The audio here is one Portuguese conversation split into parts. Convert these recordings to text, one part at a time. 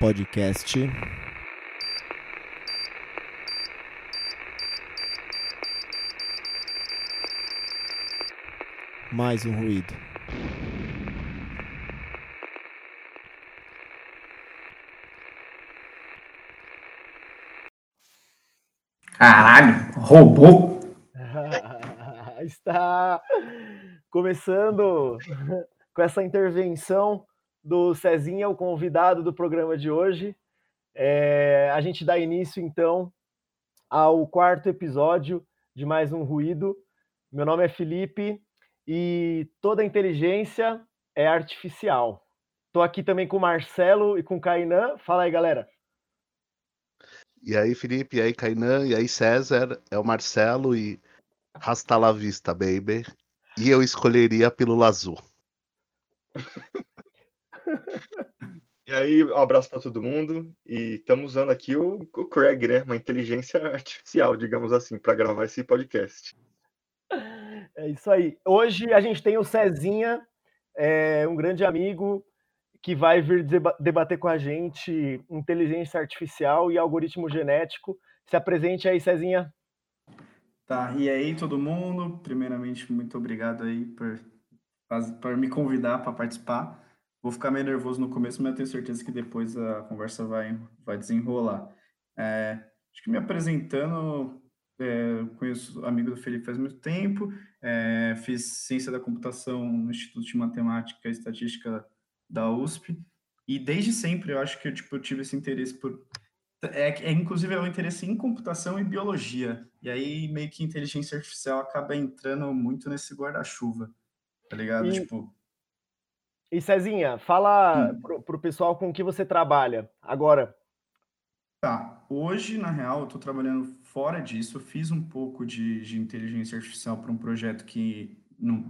Podcast. Mais um ruído. Caralho, roubou. Está começando com essa intervenção do Cezinha, o convidado do programa de hoje. É, a gente dá início, então, ao quarto episódio de Mais um Ruído. Meu nome é Felipe e toda inteligência é artificial. Estou aqui também com o Marcelo e com o Kainan. Fala aí, galera. E aí, Felipe, e aí, Kainan, e aí, César, é o Marcelo e hasta la vista, baby. E eu escolheria a pílula azul. E aí, um abraço para todo mundo. E estamos usando aqui o, o Craig, né? Uma inteligência artificial, digamos assim, para gravar esse podcast. É isso aí. Hoje a gente tem o Cezinha, é, um grande amigo, que vai vir debater com a gente inteligência artificial e algoritmo genético. Se apresente aí, Cezinha. Tá, e aí todo mundo, primeiramente, muito obrigado aí por, por me convidar para participar. Vou ficar meio nervoso no começo, mas eu tenho certeza que depois a conversa vai, vai desenrolar. É, acho que me apresentando, é, conheço amigo do Felipe faz muito tempo, é, fiz ciência da computação no Instituto de Matemática e Estatística da USP. E desde sempre eu acho que eu, tipo, eu tive esse interesse por. É, é, inclusive é o interesse em computação e biologia. E aí meio que inteligência artificial acaba entrando muito nesse guarda-chuva, tá ligado? E, tipo. E Cezinha, fala hum. pro, pro pessoal com que você trabalha agora. Tá, hoje, na real, eu tô trabalhando fora disso. Eu fiz um pouco de, de inteligência artificial para um projeto que,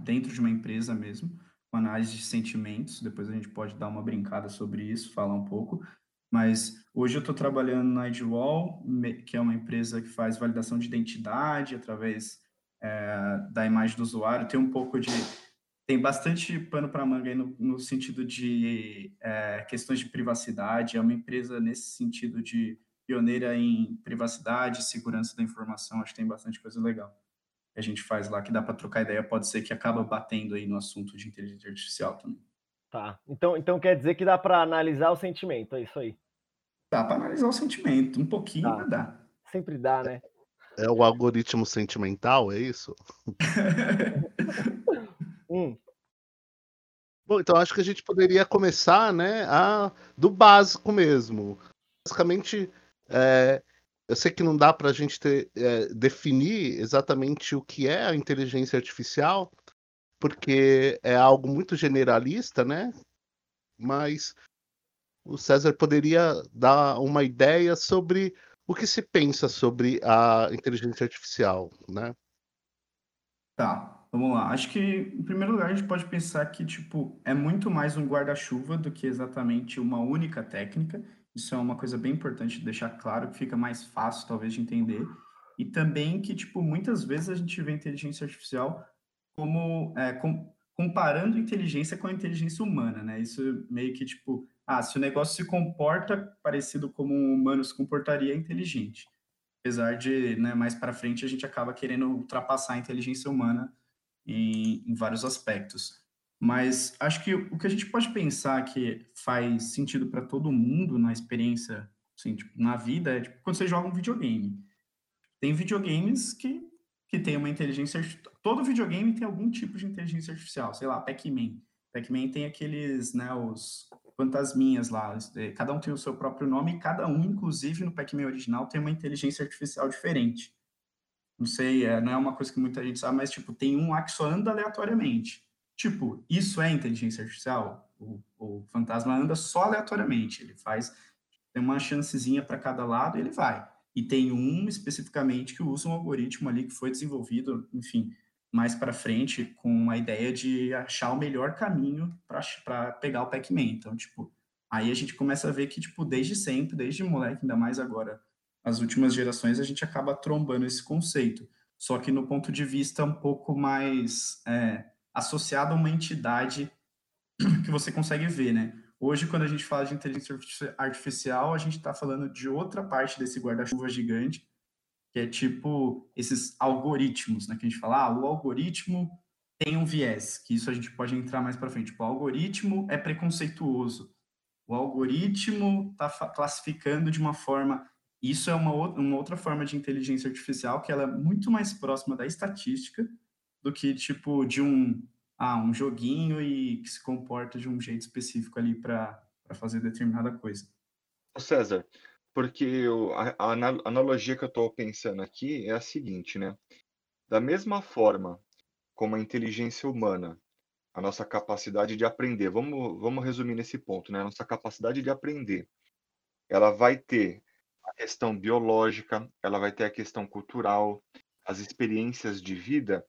dentro de uma empresa mesmo com análise de sentimentos. Depois a gente pode dar uma brincada sobre isso, falar um pouco. Mas hoje eu estou trabalhando na Edwall, que é uma empresa que faz validação de identidade através é, da imagem do usuário. Tem um pouco de. Tem bastante pano para manga aí no, no, sentido de é, questões de privacidade. É uma empresa nesse sentido de pioneira em privacidade, segurança da informação. Acho que tem bastante coisa legal a gente faz lá que dá para trocar ideia, pode ser que acaba batendo aí no assunto de inteligência artificial também. Tá. Então, então quer dizer que dá para analisar o sentimento, é isso aí. Dá para analisar o sentimento, um pouquinho tá. dá. Sempre dá, né? É o algoritmo sentimental, é isso? hum. Bom, então acho que a gente poderia começar, né, a, do básico mesmo. Basicamente, é, eu sei que não dá para a gente ter, é, definir exatamente o que é a inteligência artificial, porque é algo muito generalista, né? Mas o César poderia dar uma ideia sobre o que se pensa sobre a inteligência artificial, né? Tá, vamos lá. Acho que, em primeiro lugar, a gente pode pensar que, tipo, é muito mais um guarda-chuva do que exatamente uma única técnica. Isso é uma coisa bem importante de deixar claro, que fica mais fácil, talvez, de entender. E também que, tipo, muitas vezes a gente vê a inteligência artificial como é, com, comparando inteligência com a inteligência humana, né? Isso meio que, tipo, ah, se o negócio se comporta parecido como um humano se comportaria, é inteligente. Apesar de, né, mais para frente, a gente acaba querendo ultrapassar a inteligência humana em, em vários aspectos. Mas acho que o que a gente pode pensar que faz sentido para todo mundo na experiência, assim, tipo, na vida, é tipo, quando você joga um videogame. Tem videogames que, que tem uma inteligência Todo videogame tem algum tipo de inteligência artificial, sei lá, Pac-Man. Pac-Man tem aqueles, né, os fantasminhas lá. É, cada um tem o seu próprio nome e cada um, inclusive no Pac-Man original, tem uma inteligência artificial diferente. Não sei, é, não é uma coisa que muita gente sabe, mas tipo, tem um lá que só anda aleatoriamente. Tipo, isso é inteligência artificial? O, o fantasma anda só aleatoriamente, ele faz, tem uma chancezinha para cada lado e ele vai. E tem um especificamente que usa um algoritmo ali que foi desenvolvido, enfim, mais para frente, com a ideia de achar o melhor caminho para pegar o Pac-Man. Então, tipo, aí a gente começa a ver que, tipo, desde sempre, desde moleque, ainda mais agora, as últimas gerações, a gente acaba trombando esse conceito. Só que no ponto de vista um pouco mais é, associado a uma entidade que você consegue ver, né? Hoje, quando a gente fala de inteligência artificial, a gente está falando de outra parte desse guarda-chuva gigante, que é tipo esses algoritmos, né? Que a gente fala, ah, o algoritmo tem um viés, que isso a gente pode entrar mais para frente. Tipo, o algoritmo é preconceituoso. O algoritmo está classificando de uma forma. Isso é uma, uma outra forma de inteligência artificial que ela é muito mais próxima da estatística do que tipo de um ah, um joguinho e que se comporta de um jeito específico ali para fazer determinada coisa. César, porque eu, a, a, analogia que eu estou pensando aqui é a seguinte, né? Da mesma forma como a inteligência humana, a nossa capacidade de aprender, vamos, vamos resumir nesse ponto, né? A nossa capacidade de aprender, ela vai ter a questão biológica, ela vai ter a questão cultural, as experiências de vida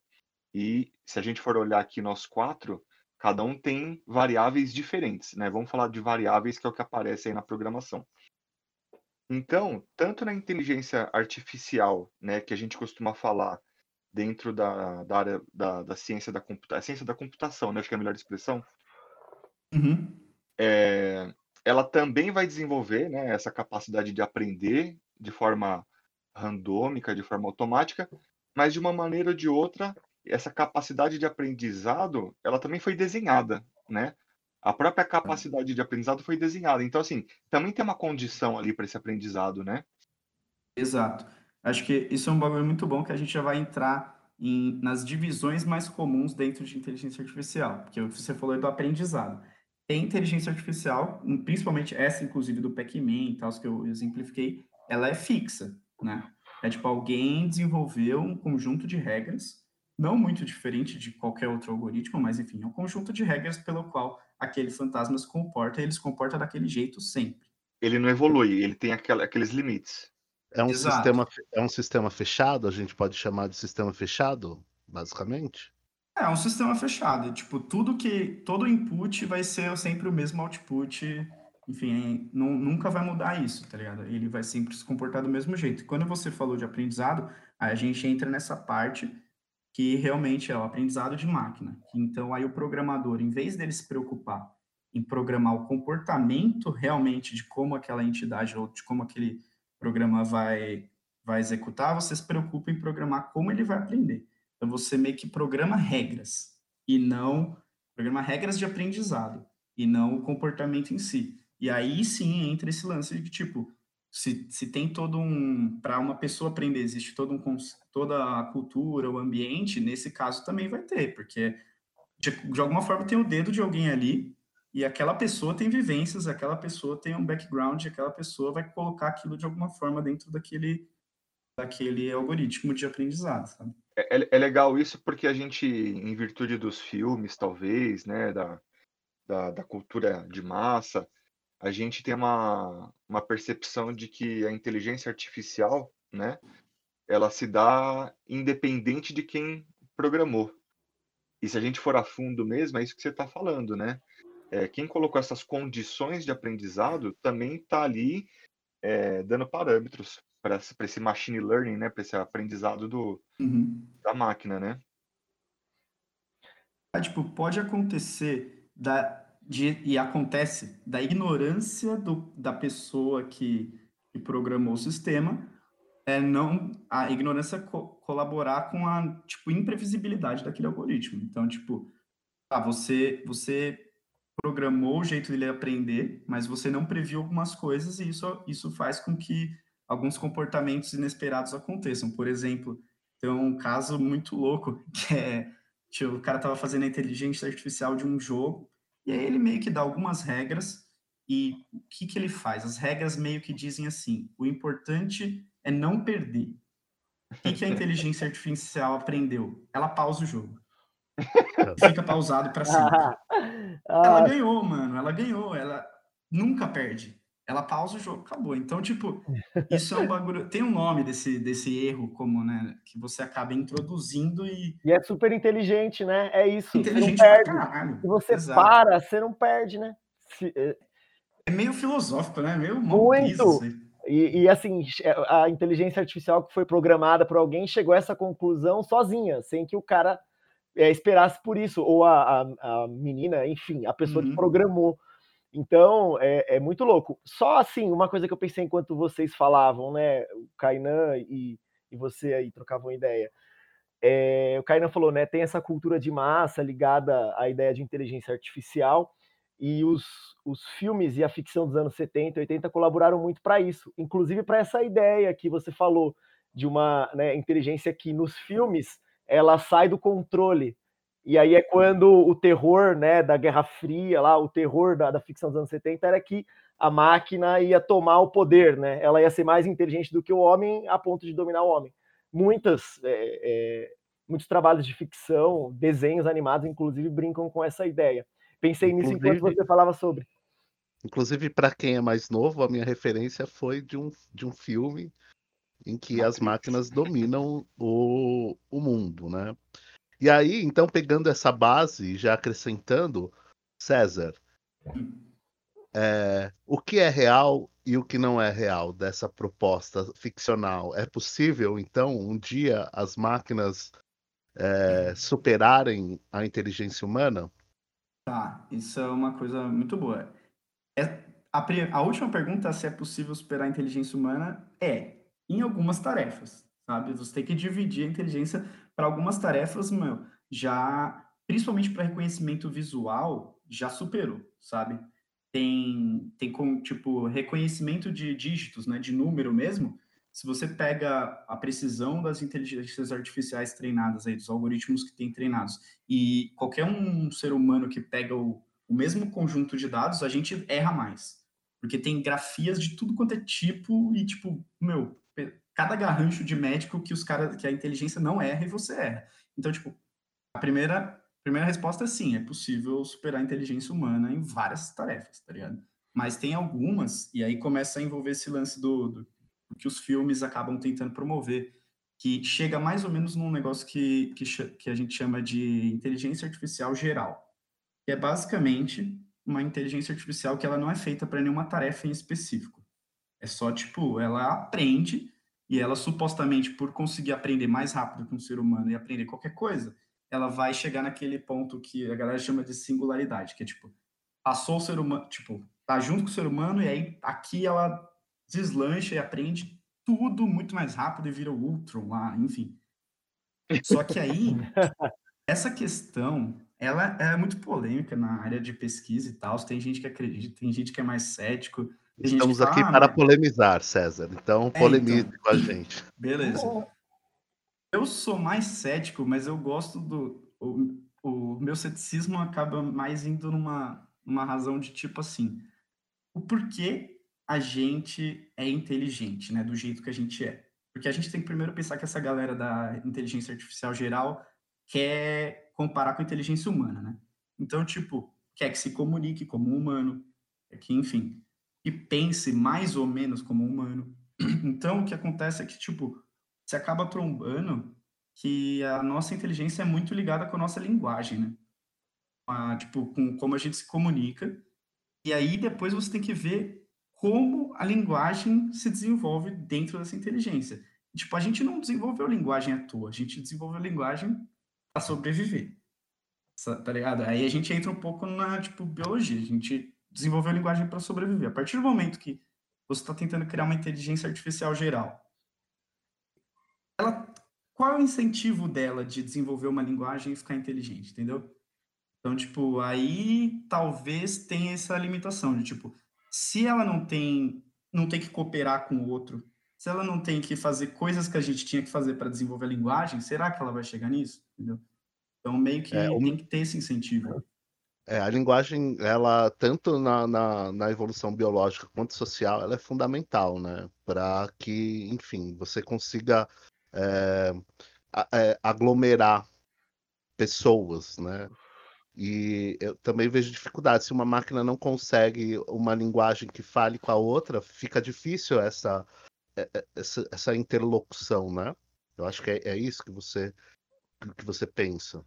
e se a gente for olhar aqui nós quatro, cada um tem variáveis diferentes, né? Vamos falar de variáveis que é o que aparece aí na programação. Então, tanto na inteligência artificial, né, que a gente costuma falar dentro da, da área da, da ciência da computação, ciência da computação, né, acho que é a melhor expressão, uhum. é, ela também vai desenvolver né, essa capacidade de aprender de forma randômica, de forma automática, mas de uma maneira ou de outra, essa capacidade de aprendizado, ela também foi desenhada, né? A própria capacidade de aprendizado foi desenhada. Então, assim, também tem uma condição ali para esse aprendizado, né? Exato. Acho que isso é um bagulho muito bom que a gente já vai entrar em, nas divisões mais comuns dentro de inteligência artificial, porque você falou do aprendizado. Tem inteligência artificial, principalmente essa, inclusive, do Pac-Man e tal, que eu exemplifiquei, ela é fixa, né? É tipo, alguém desenvolveu um conjunto de regras não muito diferente de qualquer outro algoritmo, mas enfim, é um conjunto de regras pelo qual aquele fantasma se comporta e ele se comporta daquele jeito sempre. Ele não evolui, ele tem aquela, aqueles limites. É um, sistema, é um sistema fechado, a gente pode chamar de sistema fechado, basicamente? É, um sistema fechado. Tipo, tudo que. Todo input vai ser sempre o mesmo output. Enfim, nunca vai mudar isso, tá ligado? Ele vai sempre se comportar do mesmo jeito. Quando você falou de aprendizado, a gente entra nessa parte que realmente é o aprendizado de máquina. Então, aí o programador, em vez dele se preocupar em programar o comportamento realmente de como aquela entidade ou de como aquele programa vai, vai executar, você se preocupa em programar como ele vai aprender. Então, você meio que programa regras e não programa regras de aprendizado e não o comportamento em si. E aí sim entra esse lance de que, tipo, se, se tem todo um. Para uma pessoa aprender, existe todo um, toda a cultura, o ambiente, nesse caso também vai ter, porque de, de alguma forma tem o dedo de alguém ali e aquela pessoa tem vivências, aquela pessoa tem um background, aquela pessoa vai colocar aquilo de alguma forma dentro daquele, daquele algoritmo de aprendizado, sabe? É, é, é legal isso porque a gente, em virtude dos filmes, talvez, né, da, da, da cultura de massa, a gente tem uma, uma percepção de que a inteligência artificial, né, ela se dá independente de quem programou. E se a gente for a fundo mesmo, é isso que você está falando, né? É, quem colocou essas condições de aprendizado também está ali é, dando parâmetros para esse machine learning, né? Para esse aprendizado do, uhum. da máquina, né? É, tipo, pode acontecer da, de, e acontece da ignorância do, da pessoa que, que programou o sistema, é não a ignorância co colaborar com a tipo imprevisibilidade daquele algoritmo. Então, tipo, ah, você você programou o jeito dele aprender, mas você não previu algumas coisas e isso isso faz com que alguns comportamentos inesperados aconteçam. Por exemplo, tem um caso muito louco que é tipo, o cara estava fazendo a inteligência artificial de um jogo e aí ele meio que dá algumas regras e o que, que ele faz? As regras meio que dizem assim: o importante é não perder. O que, que a inteligência artificial aprendeu? Ela pausa o jogo. Fica pausado para sempre. Ah, ela ganhou, mano. Ela ganhou. Ela nunca perde. Ela pausa o jogo, acabou. Então, tipo, isso é um bagulho. Tem um nome desse, desse erro, como, né? Que você acaba introduzindo e. E é super inteligente, né? É isso. Inteligente não perde. caralho. Se você Exato. para, você não perde, né? Se... É, é meio filosófico, né? Meio Muito. E, e, assim, a inteligência artificial que foi programada por alguém chegou a essa conclusão sozinha, sem que o cara é, esperasse por isso, ou a, a, a menina, enfim, a pessoa Uhum. que programou. Então, é, é muito louco. Só assim, uma coisa que eu pensei enquanto vocês falavam, né, o Kainan e, e você aí trocavam ideia. É, o Kainan falou, né, tem essa cultura de massa ligada à ideia de inteligência artificial, e os, os filmes e a ficção dos anos 70 e 80 colaboraram muito para isso, inclusive para essa ideia que você falou de uma né, inteligência que nos filmes ela sai do controle. E aí é quando o terror né, da Guerra Fria, lá, o terror da, da ficção dos anos 70 era que a máquina ia tomar o poder, né? Ela ia ser mais inteligente do que o homem a ponto de dominar o homem. Muitas, é, é, muitos trabalhos de ficção, desenhos animados, inclusive, brincam com essa ideia. Pensei nisso enquanto Inclusive- você falava sobre. Inclusive, para quem é mais novo, a minha referência foi de um, de um filme em que as máquinas dominam o, o mundo, né? E aí, então, pegando essa base e já acrescentando, César, é, o que é real e o que não é real dessa proposta ficcional? É possível, então, um dia as máquinas é, superarem a inteligência humana? Tá, isso é uma coisa muito boa. É, a, a última pergunta, se é possível superar a inteligência humana, é em algumas tarefas, sabe? Você tem que dividir a inteligência para algumas tarefas, meu, já, principalmente para reconhecimento visual, já superou, sabe? Tem, tem com, tipo, reconhecimento de dígitos, né, de número mesmo. Se você pega a precisão das inteligências artificiais treinadas aí, dos algoritmos que tem treinados, e qualquer um ser humano que pega o, o mesmo conjunto de dados, a gente erra mais. Porque tem grafias de tudo quanto é tipo e, tipo, meu, cada garrancho de médico que os cara, que a inteligência não erra e você erra. Então, tipo, a primeira, primeira resposta é sim, é possível superar a inteligência humana em várias tarefas, tá ligado? Mas tem algumas, e aí começa a envolver esse lance do, do, do que os filmes acabam tentando promover, que chega mais ou menos num negócio que, que, que a gente chama de inteligência artificial geral, que é basicamente uma inteligência artificial que ela não é feita para nenhuma tarefa em específico. É só, tipo, ela aprende e ela supostamente, por conseguir aprender mais rápido que um ser humano e aprender qualquer coisa, ela vai chegar naquele ponto que a galera chama de singularidade, que é tipo, passou o ser humano, tipo, tá junto com o ser humano e aí aqui ela deslancha e aprende tudo muito mais rápido e vira o Ultron lá, enfim. Só que aí, essa questão, ela é muito polêmica na área de pesquisa e tal. Tem gente que acredita, tem gente que é mais cético. Gente Estamos aqui "Ah, para mas- polemizar, César. Então, É, polemize então. com a gente. Beleza. Eu sou mais cético, mas eu gosto do. O, o meu ceticismo acaba mais indo numa, numa razão de tipo assim: o porquê a gente é inteligente, né? Do jeito que a gente é. Porque a gente tem que primeiro pensar que essa galera da inteligência artificial geral quer comparar com a inteligência humana, né? Então, tipo, quer que se comunique como um humano, quer que, enfim, que pense mais ou menos como um humano. Então, o que acontece é que, tipo, você acaba trombando que a nossa inteligência é muito ligada com a nossa linguagem, né? A, tipo, com como a gente se comunica. E aí, depois você tem que ver como a linguagem se desenvolve dentro dessa inteligência. Tipo, a gente não desenvolveu linguagem à toa, a gente desenvolveu linguagem para sobreviver. Tá ligado? Aí a gente entra um pouco na, tipo, biologia. A gente desenvolveu linguagem para sobreviver. A partir do momento que você está tentando criar uma inteligência artificial geral, ela, qual é o incentivo dela de desenvolver uma linguagem e ficar inteligente, entendeu? Então, tipo, aí talvez tenha essa limitação de, tipo, se ela não tem, não tem que cooperar com o outro, se ela não tem que fazer coisas que a gente tinha que fazer para desenvolver a linguagem, será que ela vai chegar nisso? Entendeu? Então, meio que É, tem que ter esse incentivo. É, a linguagem, ela, tanto na, na, na evolução biológica quanto social, ela é fundamental, né? Para que, enfim, você consiga é, é, aglomerar pessoas, né? E eu também vejo dificuldade. Se uma máquina não consegue uma linguagem que fale com a outra, fica difícil essa, é- é- essa, essa interlocução, né? Eu acho que é, é isso que você, que você pensa.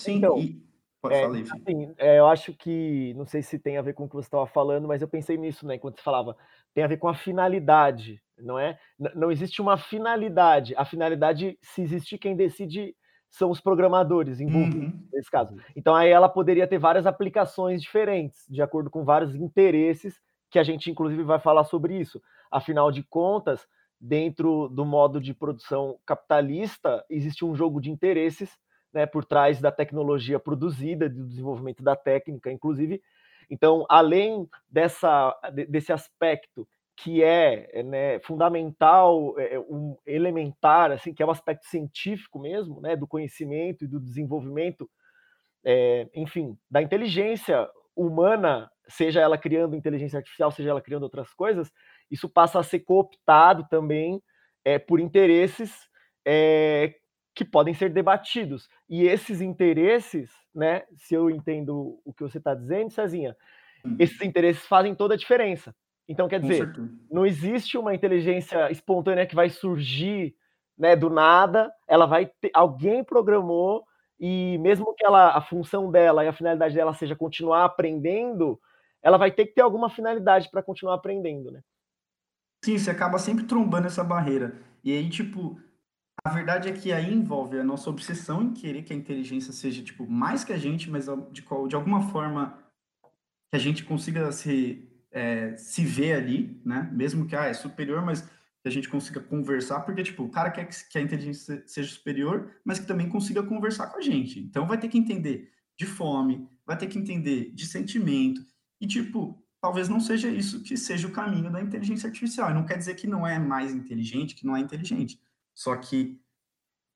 Sim, Então, e... É, assim, é, eu acho que, não sei se tem a ver com o que você estava falando, mas eu pensei nisso, né, enquanto você falava, tem a ver com a finalidade, não é? N- não existe uma finalidade. A finalidade, se existir, quem decide são os programadores envolvidos Uhum. nesse caso. Então aí ela poderia ter várias aplicações diferentes, de acordo com vários interesses, que a gente inclusive vai falar sobre isso. Afinal de contas, dentro do modo de produção capitalista, existe um jogo de interesses né, por trás da tecnologia produzida, do desenvolvimento da técnica, inclusive. Então, além dessa, desse aspecto que é né, fundamental, é, um elementar, assim, que é o aspecto científico mesmo, né, do conhecimento e do desenvolvimento, é, enfim, da inteligência humana, seja ela criando inteligência artificial, seja ela criando outras coisas, isso passa a ser cooptado também é, por interesses é, que podem ser debatidos. E esses interesses, né, se eu entendo o que você está dizendo, Cezinha, Hum. esses interesses fazem toda a diferença. Então, quer dizer, não existe uma inteligência espontânea que vai surgir né, do nada, ela vai ter, alguém programou e mesmo que ela a função dela e a finalidade dela seja continuar aprendendo, ela vai ter que ter alguma finalidade para continuar aprendendo, né? Sim, você acaba sempre trombando essa barreira. E aí, tipo, a verdade é que aí envolve a nossa obsessão em querer que a inteligência seja, tipo, mais que a gente, mas de, qual- de alguma forma que a gente consiga se, é, se ver ali, né? Mesmo que ah, é superior, mas que a gente consiga conversar, porque, tipo, o cara quer que, que a inteligência seja superior, mas que também consiga conversar com a gente. Então vai ter que entender de fome, vai ter que entender de sentimento. E, tipo, talvez não seja isso que seja o caminho da inteligência artificial. E não quer dizer que não é mais inteligente, que não é inteligente. Só que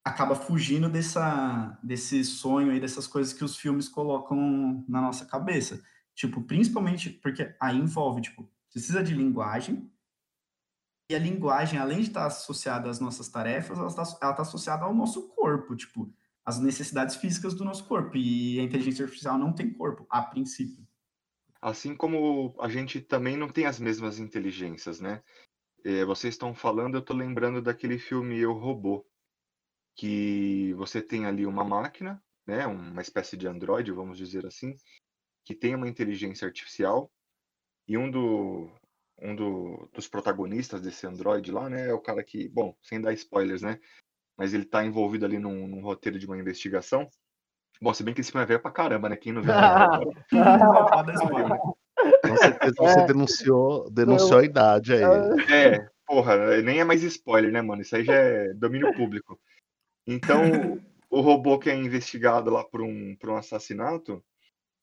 acaba fugindo dessa, desse sonho aí, dessas coisas que os filmes colocam na nossa cabeça. Tipo, principalmente porque aí envolve, tipo, precisa de linguagem, e a linguagem, além de estar associada às nossas tarefas, ela está, ela está associada ao nosso corpo, tipo, às necessidades físicas do nosso corpo. E a inteligência artificial não tem corpo, a princípio. Assim como a gente também não tem as mesmas inteligências, né? Eh, vocês estão falando, eu tô lembrando daquele filme Eu, Robô, que você tem ali uma máquina, né? Uma espécie de androide, vamos dizer assim, que tem uma inteligência artificial e um, do, um do, dos protagonistas desse androide lá, né? É o cara que, bom, sem dar spoilers, né? Mas ele tá envolvido ali num, num roteiro de uma investigação. Bom, se bem que esse filme é velho pra caramba, né? Quem não viu Com certeza você denunciou, denunciou a idade aí. É, porra, nem é mais spoiler, né, mano? Isso aí já é domínio público. Então, o robô que é investigado lá por um, por um assassinato,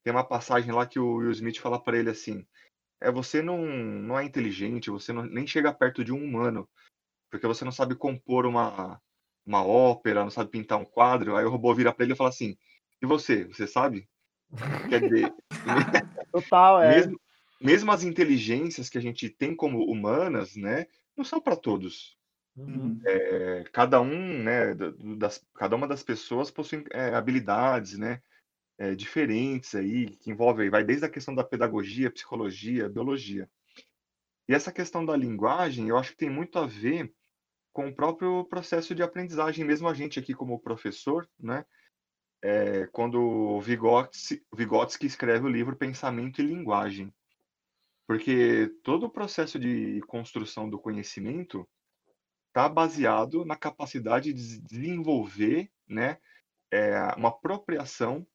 tem uma passagem lá que o Will Smith fala pra ele assim: é você não, não é inteligente, você não, nem chega perto de um humano, porque você não sabe compor uma, uma ópera, não sabe pintar um quadro. Aí o robô vira pra ele e fala assim: e você, você sabe? Quer dizer, Total, é. mesmo, mesmo as inteligências que a gente tem como humanas, né, não são para todos. Uhum. É, cada um, né, das, cada uma das pessoas possui é, habilidades, né, é, diferentes aí, que envolvem, vai desde a questão da pedagogia, psicologia, biologia. E essa questão da linguagem, eu acho que tem muito a ver com o próprio processo de aprendizagem, mesmo a gente aqui como professor, né, é, quando Vygotsky, escreve o livro Pensamento e Linguagem. Porque todo o processo de construção do conhecimento está baseado na capacidade de desenvolver né, é, uma apropriação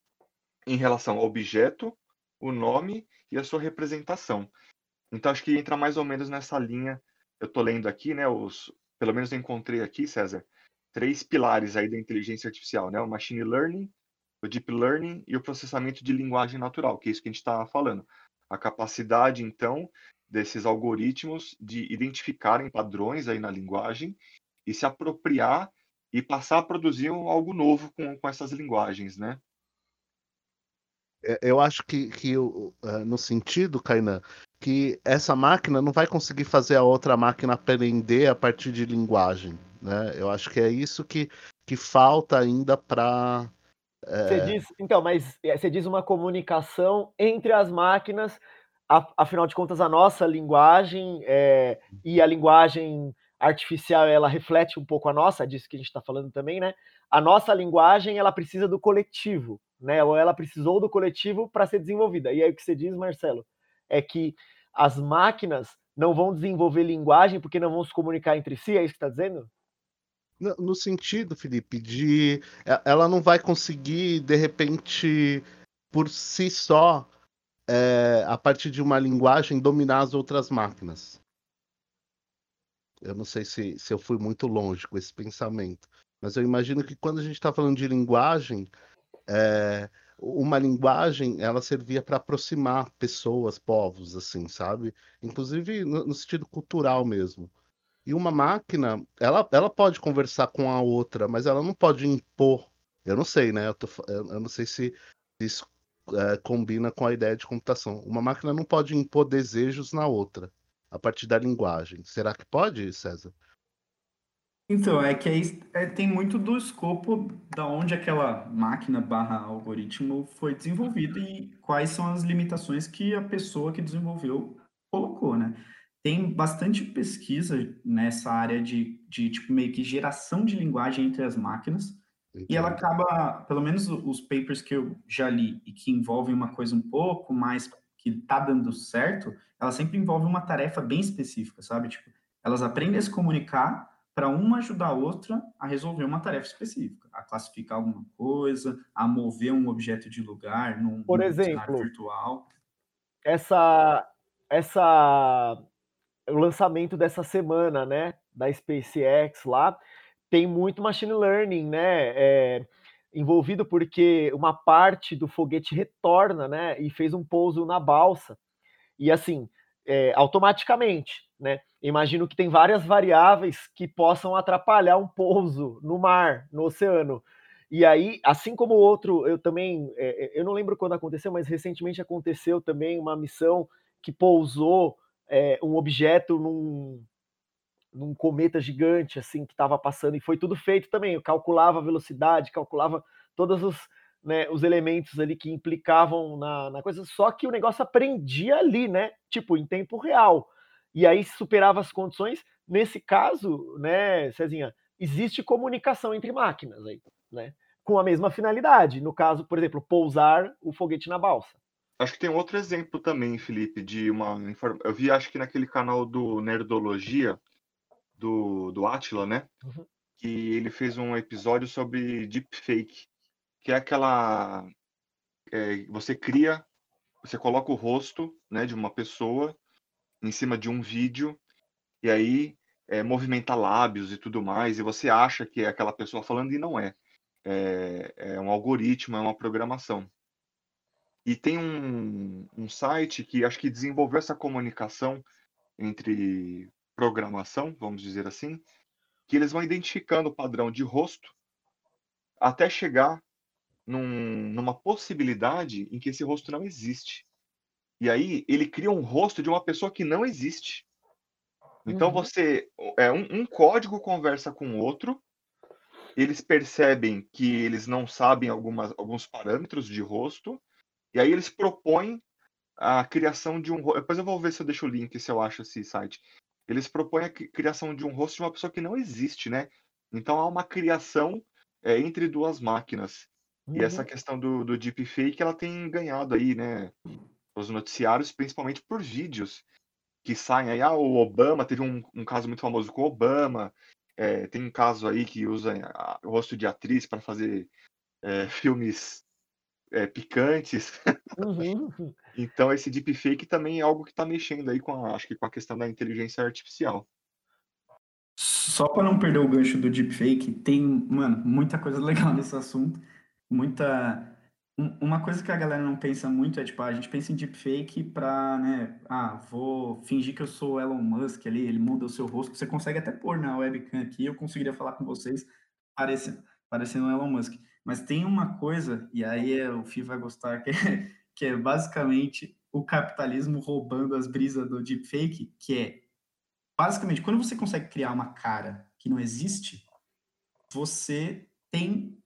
em relação ao objeto, o nome e a sua representação. Então, acho que entra mais ou menos nessa linha. Eu estou lendo aqui, né, os, pelo menos encontrei aqui, César, três pilares aí da inteligência artificial, né? O machine learning, o deep learning e o processamento de linguagem natural, que é isso que a gente está falando. A capacidade, então, desses algoritmos de identificarem padrões aí na linguagem e se apropriar e passar a produzir algo novo com, com essas linguagens, né? É, Eu acho que, que eh, no sentido, Kainan, que essa máquina não vai conseguir fazer a outra máquina aprender a partir de linguagem, né? Eu acho que é isso que, que falta ainda para Você diz, então, mas é, você diz uma comunicação entre as máquinas, afinal de contas, a nossa linguagem é, e a linguagem artificial, ela reflete um pouco a nossa, disso que a gente está falando também, né? A nossa linguagem, ela precisa do coletivo, né? Ou ela precisou do coletivo para ser desenvolvida. E aí o que você diz, Marcelo, é que as máquinas não vão desenvolver linguagem porque não vão se comunicar entre si, é isso que está dizendo? No, sentido, Felipe, de e- ela não vai conseguir, de repente, por si só, é, a partir de uma linguagem, dominar as outras máquinas. Eu não sei se, se eu fui muito longe com esse pensamento, mas eu imagino que quando a gente está falando de linguagem, é, uma linguagem ela servia para aproximar pessoas, povos, assim, sabe? Inclusive no, no sentido cultural mesmo. E uma máquina, ela, ela pode conversar com a outra, mas ela não pode impor. Eu não sei, né? Eu, tô eu não sei se isso é, combina com a ideia de computação. Uma máquina não pode impor desejos na outra, a partir da linguagem. Será que pode, César? Então, é que aí é, tem muito do escopo da onde aquela máquina barra algoritmo foi desenvolvida e quais são as limitações que a pessoa que desenvolveu colocou, né? Tem bastante pesquisa nessa área de, de tipo, meio que geração de linguagem entre as máquinas, e ela acaba, pelo menos os papers que eu já li e que envolvem uma coisa um pouco mais que tá dando certo, ela sempre envolve uma tarefa bem específica, sabe? Tipo, elas aprendem a se comunicar para uma ajudar a outra a resolver uma tarefa específica, a classificar alguma coisa, a mover um objeto de lugar num, Por exemplo, cenário virtual. essa essa o lançamento dessa semana, né, da SpaceX lá, tem muito machine learning, né, é, envolvido porque uma parte do foguete retorna, né, e fez um pouso na balsa e assim é, automaticamente, né? Imagino que tem várias variáveis que possam atrapalhar um pouso no mar, no oceano. E aí, assim como outro, eu também, é, eu não lembro quando aconteceu, mas recentemente aconteceu também uma missão que pousou é, um objeto num, num cometa gigante, assim, que estava passando, e foi tudo feito também. Eu calculava a velocidade, calculava todos os, né, os elementos ali que implicavam na, na coisa, só que o negócio aprendia ali, né? Tipo, em tempo real. E aí superava as condições. Nesse caso, né, Cezinha, existe comunicação entre máquinas aí, né? Com a mesma finalidade. No caso, por exemplo, pousar o foguete na balsa. Acho que tem outro exemplo também, Felipe, de uma. Eu vi, acho que naquele canal do Nerdologia, do, do Atila, né? Uhum. Que ele fez um episódio sobre deepfake, que é aquela. é, você cria, você coloca o rosto né, de uma pessoa em cima de um vídeo, e aí é, movimenta lábios e tudo mais, e você acha que é aquela pessoa falando e não é. É, é um algoritmo, é uma programação. E tem um, um site que acho que desenvolveu essa comunicação entre programação, vamos dizer assim, que eles vão identificando o padrão de rosto até chegar num- numa possibilidade em que esse rosto não existe. E aí ele cria um rosto de uma pessoa que não existe. Então Uhum. você é um, um código conversa com o outro, eles percebem que eles não sabem algumas, alguns parâmetros de rosto, e aí eles propõem a criação de um. Depois eu vou ver se eu deixo o link, se eu acho esse site. Eles propõem a cri- criação de um rosto de uma pessoa que não existe, né? Então há uma criação é, entre duas máquinas. E essa Uhum. questão do, do deepfake, ela tem ganhado aí, né? Os noticiários, principalmente por vídeos que saem aí. Ah, o Obama, teve um, um caso muito famoso com o Obama. é, tem um caso aí que usa a- o rosto de atriz para fazer é, filmes é, picantes. Uhum. Então, esse deepfake também é algo que está mexendo aí com a, acho que com a questão da inteligência artificial. Só para não perder o gancho do deepfake, tem, mano, muita coisa legal nesse assunto. Muita. um- Uma coisa que a galera não pensa muito é, tipo, a gente pensa em deepfake para, né, ah, vou fingir que eu sou o Elon Musk ali, ele muda o seu rosto. Você consegue até pôr na webcam aqui, eu conseguiria falar com vocês parecendo, parecendo o Elon Musk. Mas tem uma coisa, e aí é- o Fih vai gostar, que é, que é basicamente o capitalismo roubando as brisas do deepfake, que é basicamente, quando você consegue criar uma cara que não existe, você tem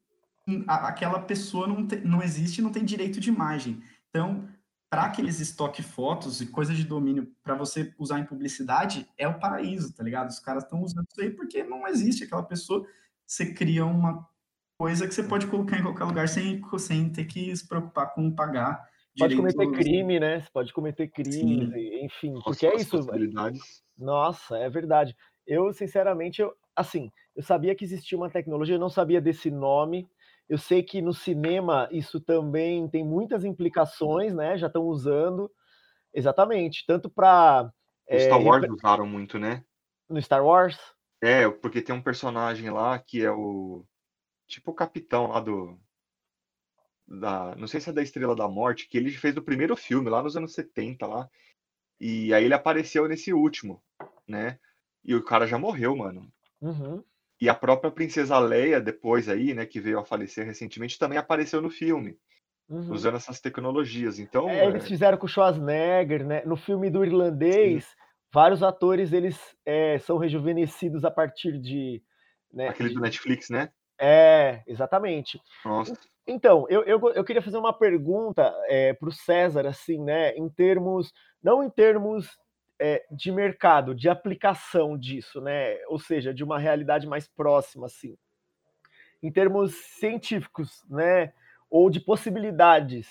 aquela pessoa não, te- não existe, não tem direito de imagem. Então, para aqueles estoque fotos e coisas de domínio para você usar em publicidade, é o paraíso, tá ligado? Os caras estão usando isso aí porque não existe aquela pessoa. Você cria uma coisa que você pode colocar em qualquer lugar sem, sem ter que se preocupar com pagar Pode cometer direitos- crime, né? Você pode cometer crimes, Sim. e- enfim, Nossa, porque é isso. Nossa, é verdade. Eu, sinceramente, eu, assim, eu sabia que existia uma tecnologia, eu não sabia desse nome. Eu sei que no cinema isso também tem muitas implicações, né? Já estão usando. Exatamente. Tanto para. É, Star Wars usaram muito, né? No Star Wars? É, porque tem um personagem lá que é o. Tipo o capitão lá do. Da, não sei se é da Estrela da Morte, que ele fez o primeiro filme lá nos anos 70 lá. E aí ele apareceu nesse último, né? E o cara já morreu, mano. Uhum. E a própria Princesa Leia, depois aí, né, que veio a falecer recentemente, também apareceu no filme. Uhum. Usando essas tecnologias. Então. É, eles fizeram com o Schwarzenegger, né? No filme do irlandês, Sim. vários atores eles é, são rejuvenescidos a partir de. Né, Aquele de... do Netflix, né? É, exatamente. Nossa. Então, eu, eu, eu queria fazer uma pergunta é, para o César, assim, né? Em termos, não em termos é, de mercado, de aplicação disso, né? Ou seja, de uma realidade mais próxima, assim. Em termos científicos, né? Ou de possibilidades,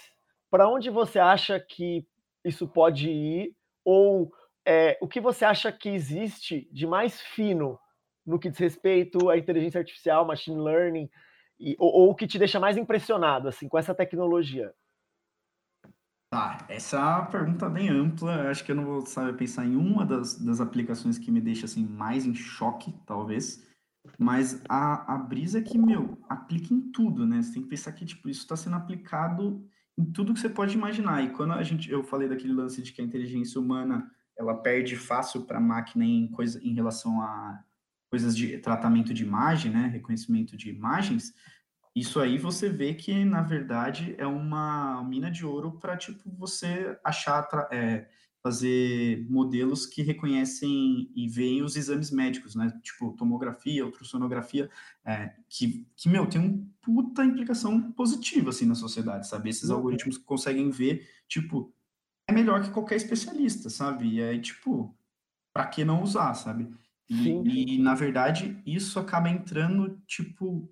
para onde você acha que isso pode ir? Ou é, o que você acha que existe de mais fino no que diz respeito à inteligência artificial, machine learning, e, ou, o que te deixa mais impressionado assim com essa tecnologia? Tá, essa é uma pergunta bem ampla. Acho que eu não vou saber pensar em uma das, das aplicações que me deixa assim mais em choque, talvez. Mas a, a brisa é que, meu, aplica em tudo, né? Você tem que pensar que, tipo, isso está sendo aplicado em tudo que você pode imaginar. E quando a gente, eu falei daquele lance de que a inteligência humana, ela perde fácil para a máquina em coisa em relação a coisas de tratamento de imagem, né, reconhecimento de imagens, isso aí você vê que, na verdade, é uma mina de ouro para, tipo, você achar, é, fazer modelos que reconhecem e veem os exames médicos, né? Tipo, tomografia, ultrassonografia, é, que, que, meu, tem uma puta implicação positiva, assim, na sociedade, sabe? Esses uhum. algoritmos conseguem ver, tipo, é melhor que qualquer especialista, sabe? E aí, tipo, para que não usar, sabe? E, e, na verdade, isso acaba entrando, tipo,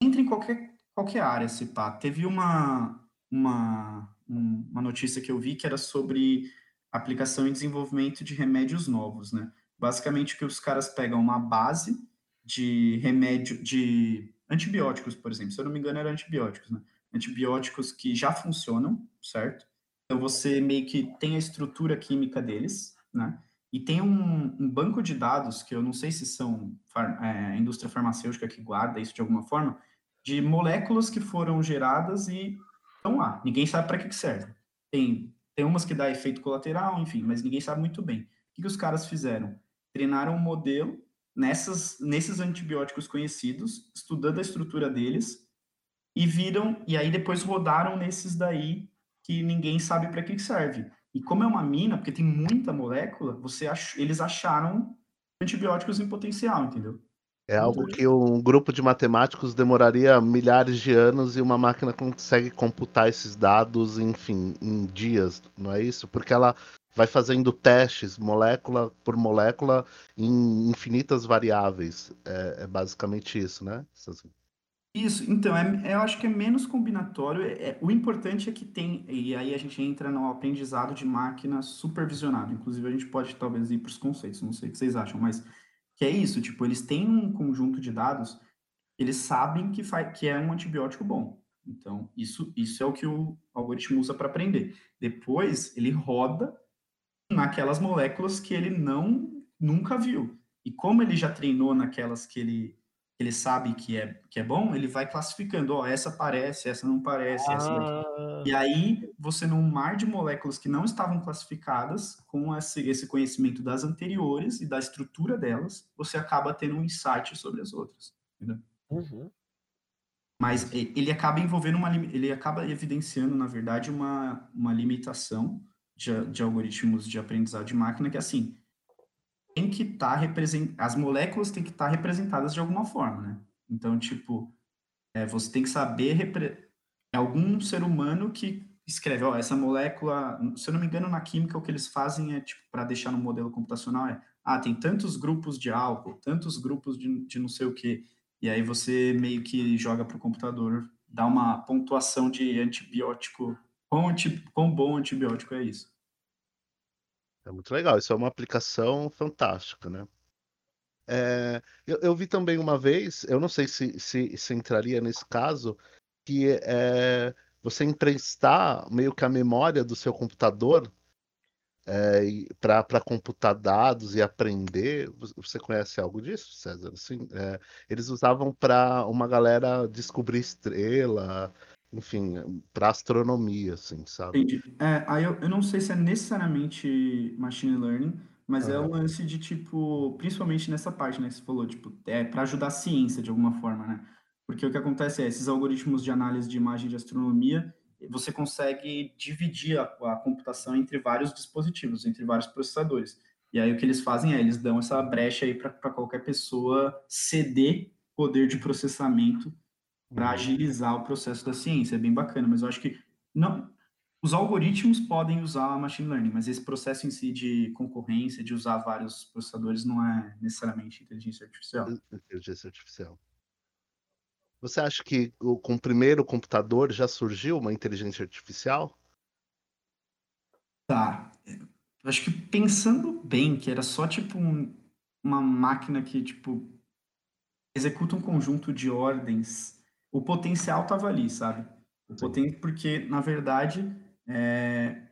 entra em qualquer, qualquer área, se pá. Teve uma, uma, uma notícia que eu vi que era sobre aplicação e desenvolvimento de remédios novos, né? Basicamente, que os caras pegam uma base de remédio, de antibióticos, por exemplo. Se eu não me engano, eram antibióticos, né? Antibióticos que já funcionam, certo? Então, você meio que tem a estrutura química deles, né? E tem um, um, banco de dados, que eu não sei se são é, a indústria farmacêutica que guarda isso de alguma forma, de moléculas que foram geradas e estão lá. Ninguém sabe para que, que serve. Tem, tem umas que dá efeito colateral, enfim, mas ninguém sabe muito bem. O que, que os caras fizeram? Treinaram um modelo nessas, nesses antibióticos conhecidos, estudando a estrutura deles, e viram, e aí depois rodaram nesses daí que ninguém sabe para que, que serve. E como é uma mina, porque tem muita molécula, você ach... eles acharam antibióticos em potencial, entendeu? É algo que um grupo de matemáticos demoraria milhares de anos e uma máquina consegue computar esses dados, enfim, em dias, não é isso? Porque ela vai fazendo testes, molécula por molécula, em infinitas variáveis. É, é basicamente isso, né? Isso, então, é, eu acho que é menos combinatório. É, é, o importante é que tem, e aí a gente entra no aprendizado de máquina supervisionado. Inclusive, a gente pode talvez ir para os conceitos, não sei o que vocês acham, mas que é isso, tipo, eles têm um conjunto de dados, eles sabem que, que é um antibiótico bom. Então, isso, isso é o que o algoritmo usa para aprender. Depois, ele roda naquelas moléculas que ele não nunca viu. E como ele já treinou naquelas que ele ele sabe que é, que é bom, ele vai classificando, ó, essa parece, essa não parece, ah. essa daqui. E aí, você num mar de moléculas que não estavam classificadas, com esse, esse conhecimento das anteriores e da estrutura delas, você acaba tendo um insight sobre as outras, entendeu? Uhum. Mas ele acaba envolvendo uma, ele acaba evidenciando, na verdade, uma, uma limitação de, de algoritmos de aprendizado de máquina, que assim, tem que estar tá as moléculas têm que estar tá representadas de alguma forma, né? Então, tipo, é, você tem que saber repre... é algum ser humano que escreve, ó, essa molécula, se eu não me engano, na química o que eles fazem é tipo para deixar no modelo computacional é, ah, tem tantos grupos de álcool, tantos grupos de, de não sei o que, e aí você meio que joga para o computador, dá uma pontuação de antibiótico, quão, anti... quão bom antibiótico é isso. É muito legal, isso é uma aplicação fantástica, né? É, eu, eu vi também uma vez, eu não sei se, se, se entraria nesse caso, que é você emprestar meio que a memória do seu computador é, para computar dados e aprender. Você conhece algo disso, César? Assim, é, eles usavam para uma galera descobrir estrela, enfim, para astronomia, assim, sabe? Entendi. É, aí eu, eu não sei se é necessariamente machine learning, mas é Aham. lance de, tipo, principalmente nessa parte, né, que você falou, tipo, é para ajudar a ciência de alguma forma, né? Porque o que acontece é, esses algoritmos de análise de imagem de astronomia, você consegue dividir a, a computação entre vários dispositivos, entre vários processadores. E aí o que eles fazem é, eles dão essa brecha aí para qualquer pessoa ceder poder de processamento para Uhum. agilizar o processo da ciência. É bem bacana, mas eu acho que não, os algoritmos podem usar machine learning, mas esse processo em si de concorrência, de usar vários processadores, não é necessariamente inteligência artificial. Inteligência artificial. Você acha que com o primeiro computador já surgiu uma inteligência artificial? Tá. Eu acho que pensando bem, que era só tipo um- uma máquina que tipo executa um conjunto de ordens, o potencial tava ali, sabe? O poten... Porque, na verdade, é,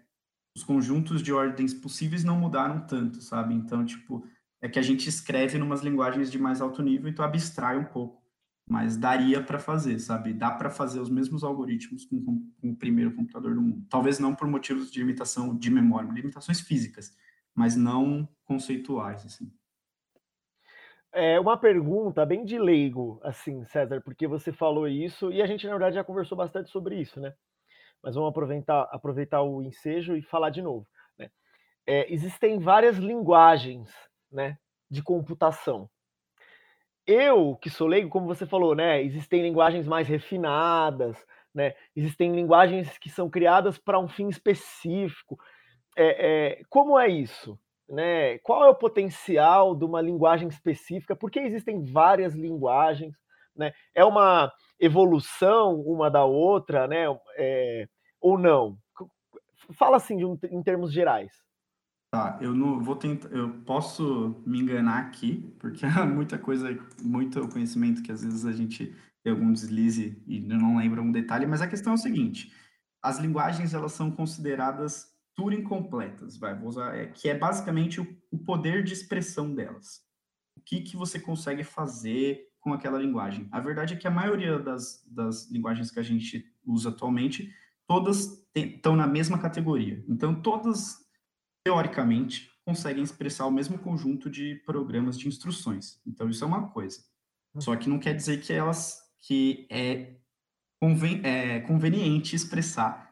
os conjuntos de ordens possíveis não mudaram tanto, sabe? Então, tipo, é que a gente escreve numas linguagens de mais alto nível, então abstrai um pouco. Mas daria para fazer, sabe? Dá para fazer os mesmos algoritmos com, com- com o primeiro computador do mundo. Talvez não por motivos de limitação de memória, limitações físicas, mas não conceituais, assim. É uma pergunta bem de leigo, assim, César, porque você falou isso e a gente, na verdade, já conversou bastante sobre isso, né? Mas vamos aproveitar, aproveitar o ensejo e falar de novo. Né? É, existem várias linguagens né, de computação. Eu, que sou leigo, como você falou, né? Existem linguagens mais refinadas, né? Existem linguagens que são criadas para um fim específico. É, é, como é isso? Né? Qual é o potencial de uma linguagem específica? Por que existem várias linguagens? Né? É uma evolução uma da outra, né? É, ou não? Fala assim de um, em termos gerais. Tá, eu não vou tentar, eu posso me enganar aqui, porque há muita coisa, muito conhecimento que às vezes a gente tem algum deslize e não lembra um detalhe, mas a questão é o seguinte: as linguagens elas são consideradas Turing completas, vai, vou usar, é, que é basicamente o, o poder de expressão delas. O que, que você consegue fazer com aquela linguagem? A verdade é que a maioria das, das linguagens que a gente usa atualmente, todas estão na mesma categoria. Então, todas teoricamente, conseguem expressar o mesmo conjunto de programas de instruções. Então, isso é uma coisa. Só que não quer dizer que elas que é, conven, é conveniente expressar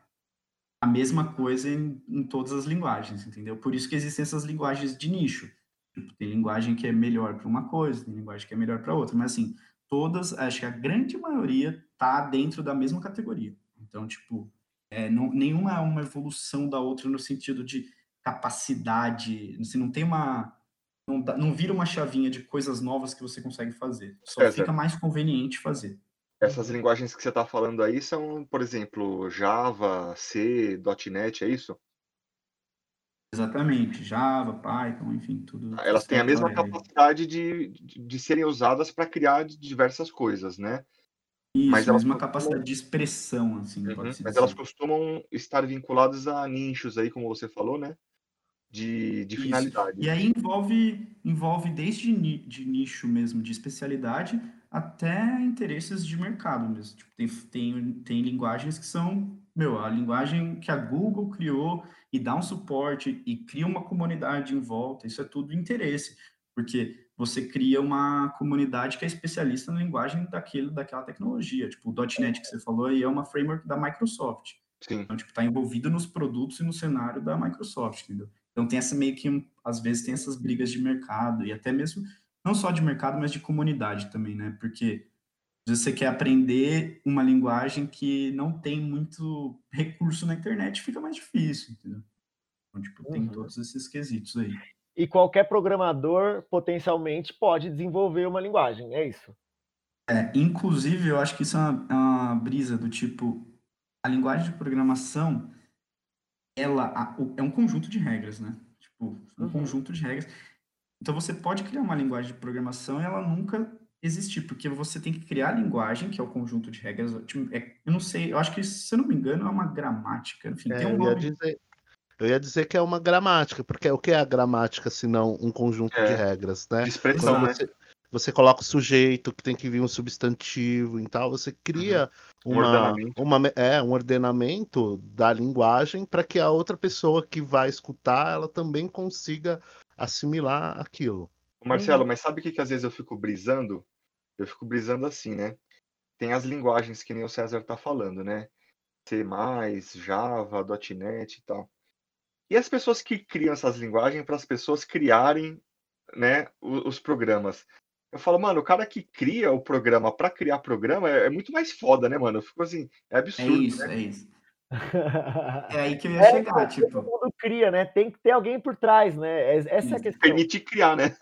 a mesma coisa em, em, todas as linguagens, entendeu? Por isso que existem essas linguagens de nicho. Tipo, tem linguagem que é melhor para uma coisa, tem linguagem que é melhor para outra, mas assim, todas, acho que a grande maioria tá dentro da mesma categoria. Então, tipo, é, não, nenhuma é uma evolução da outra no sentido de capacidade, assim, não tem uma. Não, não vira uma chavinha de coisas novas que você consegue fazer. Só César. fica mais conveniente fazer. Essas linguagens que você está falando aí são, por exemplo, Java, C, .NET, é isso? Exatamente. Java, Python, enfim, tudo. Elas têm a mesma capacidade de, de, de serem usadas para criar diversas coisas, né? Isso, Mas elas uma capacidade de expressão, assim, Uhum. Mas dizer. elas costumam estar vinculadas a nichos aí, como você falou, né? De, de Isso. finalidade. E aí envolve, envolve desde de nicho mesmo, de especialidade, até interesses de mercado mesmo. Tipo, tem, tem, tem linguagens que são, meu, a linguagem que a Google criou e dá um suporte e cria uma comunidade em volta, isso é tudo interesse, porque você cria uma comunidade que é especialista na linguagem daquele, daquela tecnologia. Tipo, o .NET que você falou aí é uma framework da Microsoft. Sim. Então, tipo, tá envolvido nos produtos e no cenário da Microsoft, entendeu? Então tem essa meio que, às vezes, tem essas brigas de mercado e até mesmo, não só de mercado, mas de comunidade também, né? Porque você quer aprender uma linguagem que não tem muito recurso na internet, fica mais difícil, entendeu? Então, tipo, tem Uhum. todos esses quesitos aí. E qualquer programador potencialmente pode desenvolver uma linguagem, é isso? É, inclusive, eu acho que isso é uma, é uma brisa do tipo, a linguagem de programação, ela a- é um conjunto de regras, né? Tipo, um Uhum. conjunto de regras. Então você pode criar uma linguagem de programação e ela nunca existir, porque você tem que criar a linguagem, que é o conjunto de regras. tipo, é- eu não sei, eu acho que, se eu não me engano, é uma gramática. Enfim, É, tem um eu, ia dizer, eu ia dizer que é uma gramática, porque o que é a gramática se não um conjunto de É. regras, né? De expressão, Quando né? você, você coloca o sujeito, que tem que vir um substantivo e tal, você cria Um uma, ordenamento. uma, é, um ordenamento da linguagem para que a outra pessoa que vai escutar, ela também consiga assimilar aquilo. Marcelo, mas sabe o que, que às vezes eu fico brisando? Eu fico brisando assim, né? Tem as linguagens que nem o César tá falando, né? C+, Java, .NET e tal. E as pessoas que criam essas linguagens para as pessoas criarem, né, os programas. Eu falo, mano, o cara que cria o programa para criar programa é, é muito mais foda, né, mano? Eu fico assim, é É absurdo, isso, né? é isso. É aí que eu ia É, chegar, Todo tipo. mundo cria, né? Tem que ter alguém por trás, né? Es- Essa é a questão. Permitir criar, né?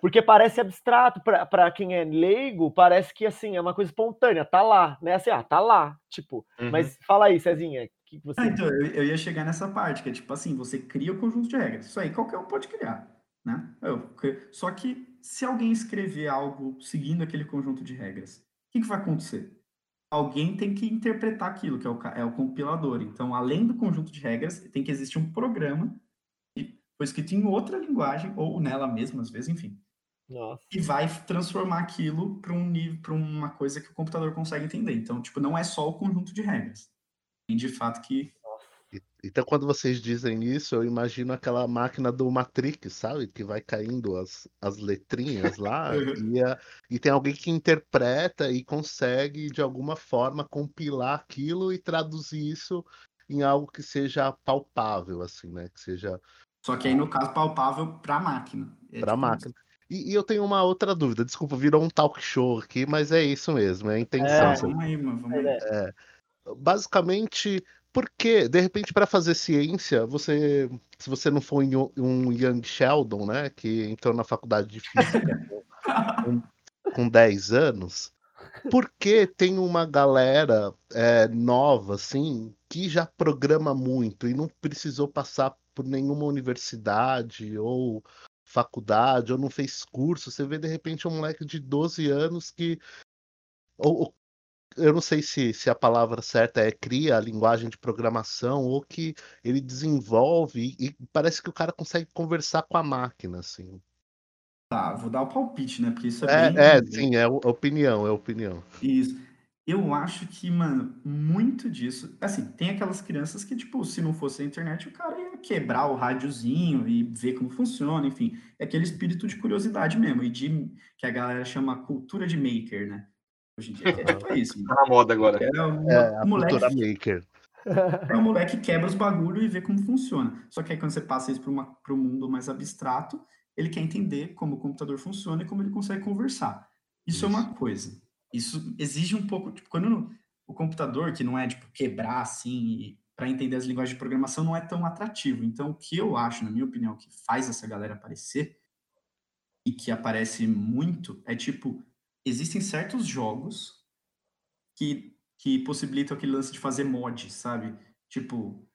Porque parece abstrato para quem é leigo, parece que assim é uma coisa espontânea, tá lá, né? Assim, ah, tá lá, tipo. Uhum. Mas fala aí, Cezinha, que você Ah, então, eu, eu ia chegar nessa parte, que é tipo assim, você cria o conjunto de regras. Isso aí qualquer um pode criar, né? Eu- só que se alguém escrever algo seguindo aquele conjunto de regras, o que, que vai acontecer? Alguém tem que interpretar aquilo, que é o, é o compilador. Então, além do conjunto de regras, tem que existir um programa que foi escrito em outra linguagem, ou nela mesma, às vezes, enfim, Nossa. e vai transformar aquilo para um nível, para uma coisa que o computador consegue entender. Então, tipo, não é só o conjunto de regras. Tem de fato que Então, quando vocês dizem isso, eu imagino aquela máquina do Matrix, sabe? Que vai caindo as, as letrinhas lá e, a- e tem alguém que interpreta e consegue, de alguma forma, compilar aquilo e traduzir isso em algo que seja palpável, assim, né? Que seja Só que aí, no caso, palpável para a máquina. É para a tipo máquina. E, e eu tenho uma outra dúvida, desculpa, virou um talk show aqui, mas é isso mesmo, é a intenção. É. Vamos aí, mano, vamos aí. É, basicamente, porque de repente para fazer ciência, você, se você não for um Young Sheldon, né, que entrou na faculdade de física com, com 10 anos, por que tem uma galera é, nova assim que já programa muito e não precisou passar por nenhuma universidade ou faculdade ou não fez curso? Você vê de repente um moleque de 12 anos que ou eu não sei se, se a palavra certa é cria a linguagem de programação ou que ele desenvolve e, parece que o cara consegue conversar com a máquina, assim. Tá, vou dar o palpite, né? Porque isso é, É, bem. é, sim, é o- opinião, é opinião. Isso. Eu acho que, mano, muito disso. Assim, tem aquelas crianças que, tipo, se não fosse a internet, o cara ia quebrar o rádiozinho e ver como funciona, enfim. É aquele espírito de curiosidade mesmo, e de que a galera chama cultura de maker, né? Hoje em dia, é tipo isso. Tá na moda agora. É o, É, a o moleque maker. É o moleque que quebra os bagulho e vê como funciona. Só que aí quando você passa isso para um mundo mais abstrato, ele quer entender como o computador funciona e como ele consegue conversar. Isso, é uma coisa. Isso exige um pouco, tipo, quando o computador, que não é tipo quebrar assim para entender as linguagens de programação, não é tão atrativo. Então, o que eu acho, na minha opinião, que faz essa galera aparecer e que aparece muito é tipo, existem certos jogos que, que possibilitam aquele lance de fazer mod, sabe? Tipo,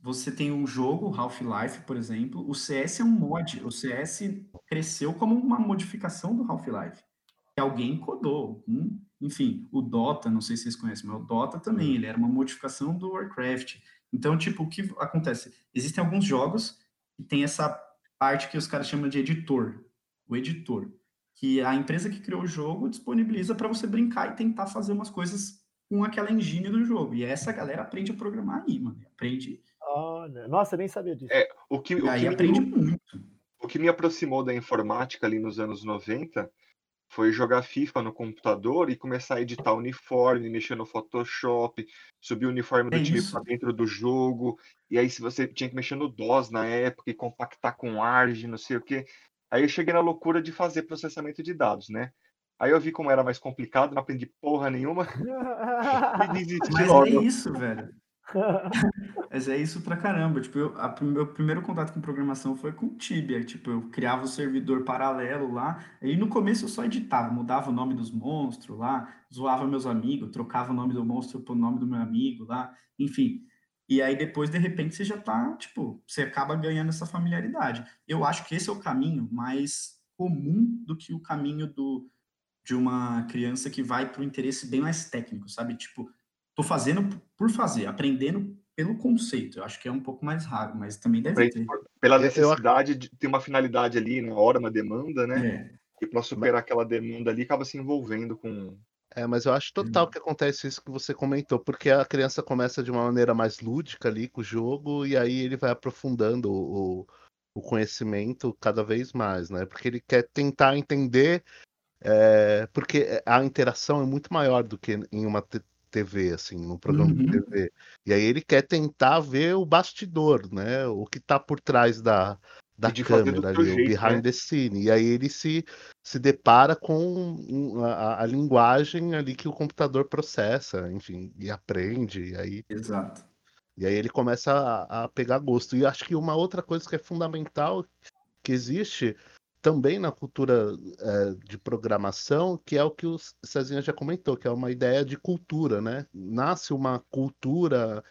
você tem um jogo, Half-Life, por exemplo, o CS é um mod, o CS cresceu como uma modificação do Half-Life, que alguém codou. hum, Enfim, o Dota, não sei se vocês conhecem, mas o Dota também, ele era uma modificação do Warcraft. Então, tipo, o que acontece? Existem alguns jogos que tem essa parte que os caras chamam de editor, o editor, que a empresa que criou o jogo disponibiliza para você brincar e tentar fazer umas coisas com aquela engine do jogo. E essa galera aprende a programar aí, mano. Aprende. Olha, nossa, eu nem sabia disso. É, o que, o E aí que me aprende muito. O que me aproximou da informática ali nos anos 90 foi jogar FIFA no computador e começar a editar uniforme, mexer no Photoshop, subir o uniforme do É time para dentro do jogo. E aí, se você tinha que mexer no DOS na época e compactar com ARG, não sei o quê. Aí eu cheguei na loucura de fazer processamento de dados, né? Aí eu vi como era mais complicado, não aprendi porra nenhuma e desisti Mas logo. é isso, velho. Mas é isso pra caramba. Tipo, eu, a, meu primeiro contato com programação foi com Tibia. Tipo, eu criava o servidor paralelo lá. E no começo eu só editava, mudava o nome dos monstros lá, zoava meus amigos, trocava o nome do monstro pro nome do meu amigo lá. Enfim. E aí depois, de repente, você já tá, tipo, você acaba ganhando essa familiaridade. Eu acho que esse é o caminho mais comum do que o caminho do, de uma criança que vai para o interesse bem mais técnico, sabe? Tipo, tô fazendo por fazer, aprendendo pelo conceito. Eu acho que é um pouco mais raro, mas também deve ter. Pela necessidade de ter uma finalidade ali, na hora, uma demanda, né? É. E para superar aquela demanda ali, acaba se envolvendo com, é, mas eu acho total que acontece isso que você comentou, porque a criança começa de uma maneira mais lúdica ali com o jogo, e aí ele vai aprofundando o, o conhecimento cada vez mais, né? Porque ele quer tentar entender, é, porque a interação é muito maior do que em uma TV, assim, num programa uhum. de TV. E aí ele quer tentar ver o bastidor, né? O que está por trás da, da câmera ali, o behind né? the scene. E aí ele se, se depara com a, a, linguagem ali que o computador processa, enfim, e aprende. E aí, Exato. E aí ele começa a, a pegar gosto. E acho que uma outra coisa que é fundamental que existe também na cultura é, de programação, que é o que o Cezinha já comentou, que é uma ideia de cultura, né? Nasce uma cultura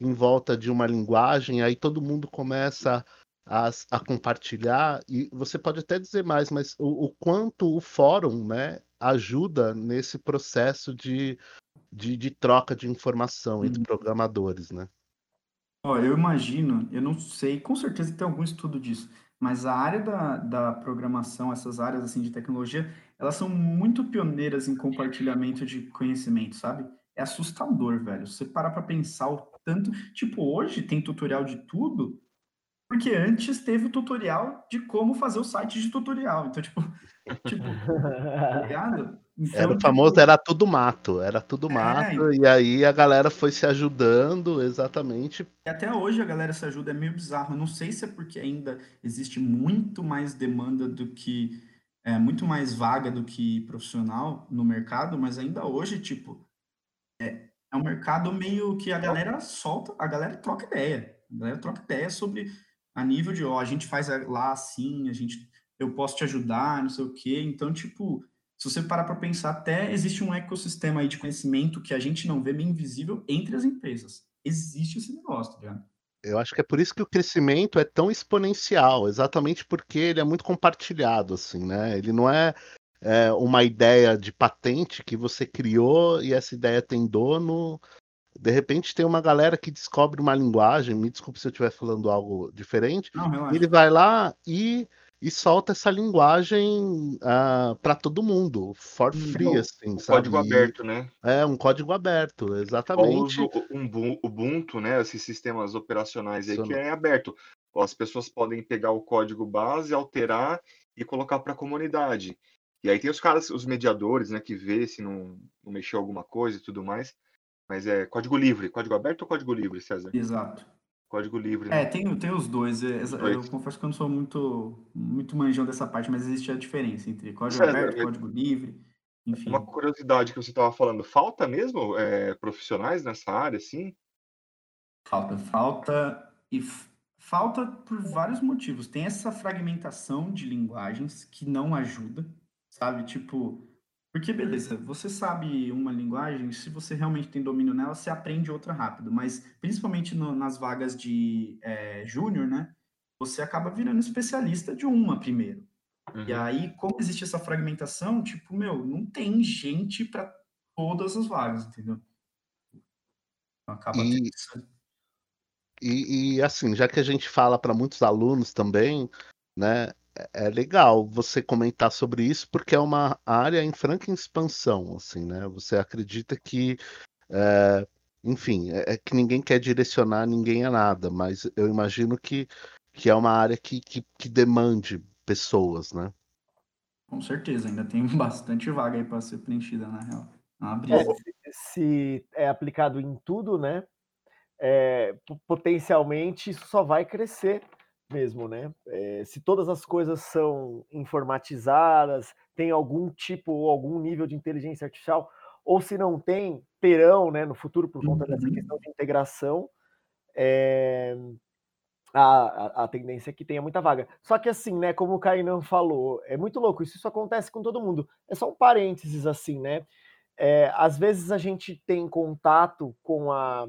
em volta de uma linguagem, aí todo mundo começa a, a, compartilhar, e você pode até dizer mais, mas o, o quanto o fórum né, ajuda nesse processo de, de, de troca de informação entre uhum. programadores, né? Ó, eu imagino, eu não sei, com certeza tem algum estudo disso, mas a área da, da programação, essas áreas assim de tecnologia, elas são muito pioneiras em compartilhamento de conhecimento, sabe? É assustador, velho. Você parar para pensar o tanto, tipo, hoje tem tutorial de tudo, porque antes teve o tutorial de como fazer o site de tutorial. Então, tipo, tipo tá ligado? Então, era o famoso, tipo, era tudo mato, era tudo é, mato, e aí a galera foi se ajudando, exatamente. E até hoje a galera se ajuda, é meio bizarro. Eu não sei se é porque ainda existe muito mais demanda do que. É, muito mais vaga do que profissional no mercado, mas ainda hoje, tipo, é, é um mercado meio que a galera solta, a galera troca ideia. A galera troca ideia sobre a nível de, ó, a gente faz lá assim, a gente, eu posso te ajudar, não sei o quê. Então, tipo, se você parar para pensar, até existe um ecossistema aí de conhecimento que a gente não vê, meio invisível, entre as empresas. Existe esse negócio, tá ligado? Eu acho que é por isso que o crescimento é tão exponencial, exatamente porque ele é muito compartilhado, assim, né? Ele não é, é uma ideia de patente que você criou e essa ideia tem dono de repente tem uma galera que descobre uma linguagem, me desculpe se eu estiver falando algo diferente, Não, ele vai lá e, e solta essa linguagem uh, ah, para todo mundo, for free, assim, um sabe? Código aberto, né? É, um código aberto, exatamente. O um Ubuntu, né, esses sistemas operacionais aí que é aberto. As pessoas podem pegar o código base, alterar e colocar para a comunidade. E aí tem os caras, os mediadores, né, que vê se não, não mexeu alguma coisa e tudo mais. Mas é código livre, código aberto ou código livre, César? Exato. Código livre. Né? É, tem, tem os dois. É, eu confesso que eu não sou muito, muito manjão dessa parte, mas existe a diferença entre código César, aberto, código livre, enfim. Uma curiosidade que você estava falando, falta mesmo é, profissionais nessa área, assim? Falta, falta e falta por vários motivos. Tem essa fragmentação de linguagens que não ajuda, sabe? Tipo, porque, beleza, você sabe uma linguagem, se você realmente tem domínio nela, você aprende outra rápido. Mas, principalmente no, nas vagas de é, júnior, né? Você acaba virando especialista de uma primeiro. Uhum. E aí, como existe essa fragmentação, tipo, meu, não tem gente para todas as vagas, entendeu? Então, acaba e, e, e, assim, já que a gente fala para muitos alunos também, né? É legal você comentar sobre isso, porque é uma área em franca expansão, assim, né? Você acredita que, é, enfim, é, é, que ninguém quer direcionar ninguém a nada, mas eu imagino que, que é uma área que, que, que demande pessoas, né? Com certeza, ainda tem bastante vaga aí para ser preenchida, na real. É, se, se é aplicado em tudo, né? É, potencialmente isso só vai crescer mesmo, né? É, se todas as coisas são informatizadas, tem algum tipo ou algum nível de inteligência artificial, ou se não tem, terão, né, no futuro por conta uhum. dessa questão de integração, é, a, a, a, tendência é que tenha muita vaga. Só que assim, né, como o Kainan falou, é muito louco, isso, isso acontece com todo mundo. É só um parênteses assim, né? É, às vezes a gente tem contato com a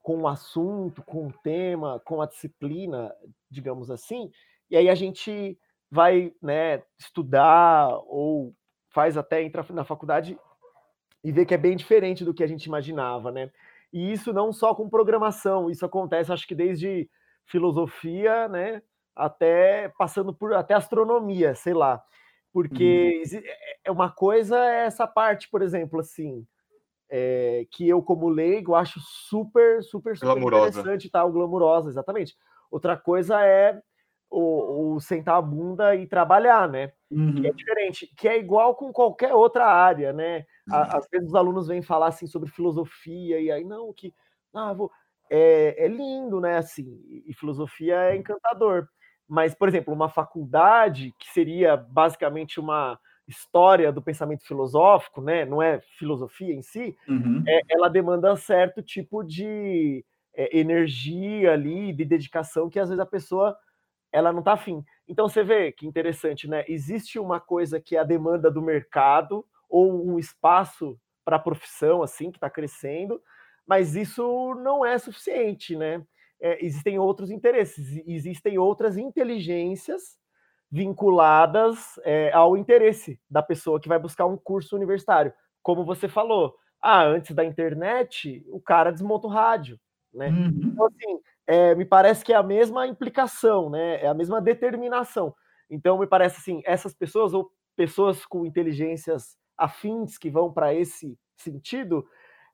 com o assunto, com o tema, com a disciplina, digamos assim, e aí a gente vai né, estudar ou faz até entrar na faculdade e vê que é bem diferente do que a gente imaginava, né? E isso não só com programação, isso acontece, acho que desde filosofia, né, até passando por até astronomia, sei lá. Porque uhum. é uma coisa é essa parte, por exemplo, assim, é, que eu, como leigo, acho super, super, super glamurosa. interessante, tal, tá? glamurosa, exatamente. Outra coisa é o, o, sentar a bunda e trabalhar, né? Uhum. Que é diferente, que é igual com qualquer outra área, né? Uhum. Às vezes os alunos vêm falar assim sobre filosofia, e aí, não, que ah, vou... é, é lindo, né? Assim, e filosofia é encantador. Mas, por exemplo, uma faculdade que seria basicamente uma história do pensamento filosófico, né? Não é filosofia em si, uhum. é, ela demanda certo tipo de é, energia ali, de dedicação que às vezes a pessoa ela não está afim. Então você vê que interessante, né? Existe uma coisa que é a demanda do mercado ou um espaço para a profissão assim que está crescendo, mas isso não é suficiente, né? É, existem outros interesses, existem outras inteligências vinculadas é, ao interesse da pessoa que vai buscar um curso universitário. Como você falou, ah, antes da internet, o cara desmonta o rádio, né? Uhum. Então, assim, é, me parece que é a mesma implicação, né? É a mesma determinação. Então, me parece assim, essas pessoas ou pessoas com inteligências afins que vão para esse sentido,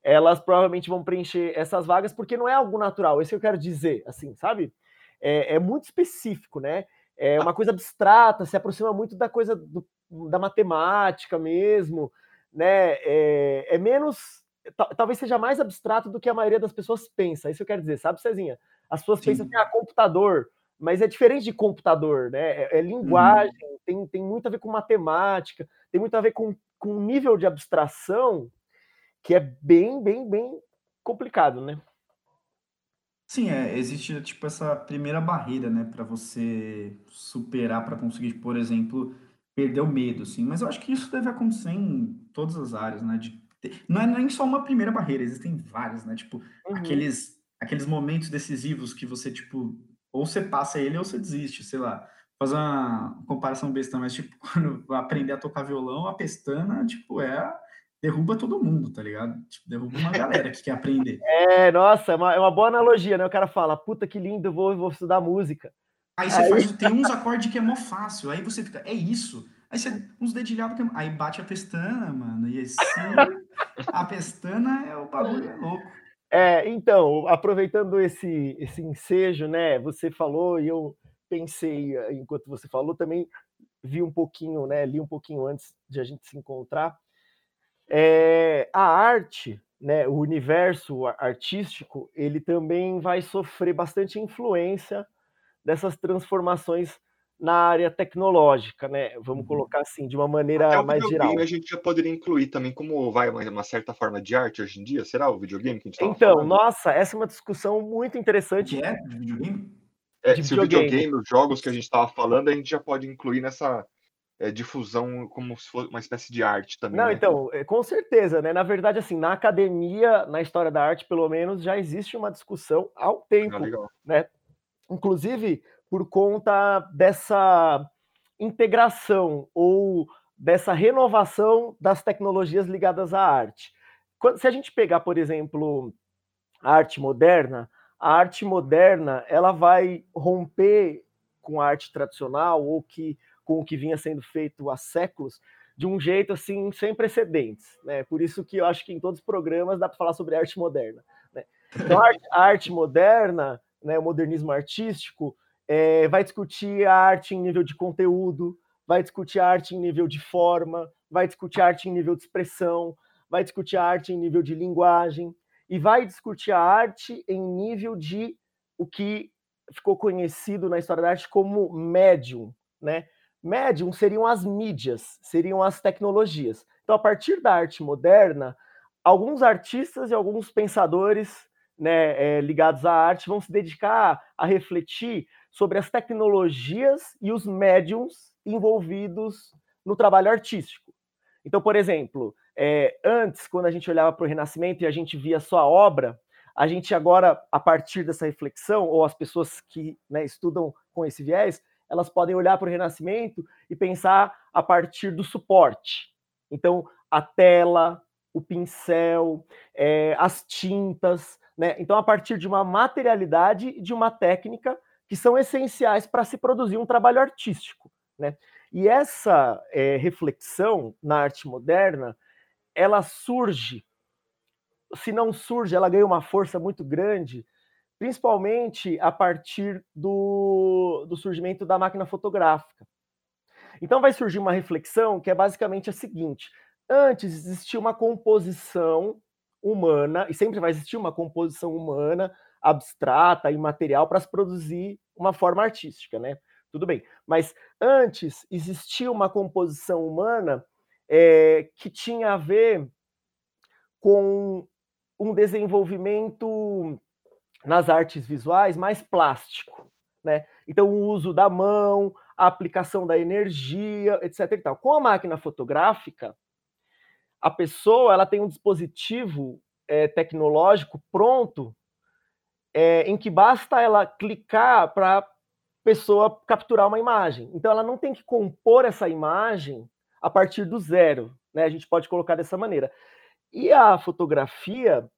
elas provavelmente vão preencher essas vagas porque não é algo natural. Isso que eu quero dizer, assim, sabe? É, é muito específico, né? é uma coisa abstrata, se aproxima muito da coisa do, da matemática mesmo, né? É, é menos, talvez seja mais abstrato do que a maioria das pessoas pensa. Isso eu quero dizer, sabe, Cezinha? As pessoas Sim. pensam que é computador, mas é diferente de computador, né? É, é linguagem, hum. tem, tem muito a ver com matemática, tem muito a ver com, com um nível de abstração que é bem, bem, bem complicado, né? Sim, é, existe tipo essa primeira barreira, né, para você superar para conseguir, por exemplo, perder o medo, assim. Mas eu acho que isso deve acontecer em todas as áreas, né? De. Não é nem só uma primeira barreira, existem várias, né? Tipo, uhum. aqueles aqueles momentos decisivos que você tipo ou você passa ele ou você desiste, sei lá. Fazer uma comparação besta, mas tipo, quando aprender a tocar violão, a pestana, tipo, é derruba todo mundo, tá ligado? Tipo, derruba uma galera que quer aprender. É, nossa, é uma, é uma boa analogia, né? O cara fala, puta que lindo, vou, vou estudar música. Aí você aí... faz, tem uns acordes que é mó fácil, aí você fica, é isso. Aí você, uns dedilhados, que é... aí bate a pestana, mano, e assim, a pestana é o bagulho é louco. É, então, aproveitando esse, esse ensejo, né, você falou e eu pensei, enquanto você falou, também vi um pouquinho, né, li um pouquinho antes de a gente se encontrar, é, a arte, né, o universo artístico, ele também vai sofrer bastante influência dessas transformações na área tecnológica, né? Vamos uhum. colocar assim, de uma maneira mais geral. A gente já poderia incluir também como vai uma certa forma de arte hoje em dia. Será o videogame que a gente Então, falando? nossa, essa é uma discussão muito interessante. Que é videogame? É, se videogame. o videogame, os jogos que a gente estava falando, a gente já pode incluir nessa é, difusão como se fosse uma espécie de arte também. Não, né? então, é, com certeza, né? Na verdade, assim, na academia, na história da arte, pelo menos, já existe uma discussão ao tempo, ah, né? Inclusive por conta dessa integração ou dessa renovação das tecnologias ligadas à arte. Se a gente pegar, por exemplo, a arte moderna, a arte moderna ela vai romper com a arte tradicional ou que com o que vinha sendo feito há séculos, de um jeito assim sem precedentes, né? Por isso que eu acho que em todos os programas dá para falar sobre arte moderna. Né? Então, a arte, a arte, moderna, né, o modernismo artístico, é, vai discutir a arte em nível de conteúdo, vai discutir a arte em nível de forma, vai discutir a arte em nível de expressão, vai discutir a arte em nível de linguagem e vai discutir a arte em nível de o que ficou conhecido na história da arte como médium, né? Médium seriam as mídias, seriam as tecnologias. Então, a partir da arte moderna, alguns artistas e alguns pensadores né, é, ligados à arte vão se dedicar a refletir sobre as tecnologias e os médiums envolvidos no trabalho artístico. Então, por exemplo, é, antes, quando a gente olhava para o Renascimento e a gente via só a obra, a gente agora, a partir dessa reflexão, ou as pessoas que né, estudam com esse viés, elas podem olhar para o Renascimento e pensar a partir do suporte. Então, a tela, o pincel, é, as tintas, né? Então, a partir de uma materialidade e de uma técnica que são essenciais para se produzir um trabalho artístico, né? E essa é, reflexão na arte moderna, ela surge, se não surge, ela ganha uma força muito grande, principalmente a partir do, do surgimento da máquina fotográfica. Então vai surgir uma reflexão que é basicamente a seguinte: antes existia uma composição humana, e sempre vai existir uma composição humana abstrata, imaterial, para se produzir uma forma artística, né? Tudo bem. Mas antes existia uma composição humana é, que tinha a ver com um desenvolvimento nas artes visuais mais plástico, né? Então o uso da mão, a aplicação da energia, etc. E tal. Com a máquina fotográfica, a pessoa ela tem um dispositivo é, tecnológico pronto é, em que basta ela clicar para pessoa capturar uma imagem. Então ela não tem que compor essa imagem a partir do zero, né? A gente pode colocar dessa maneira. E a fotografia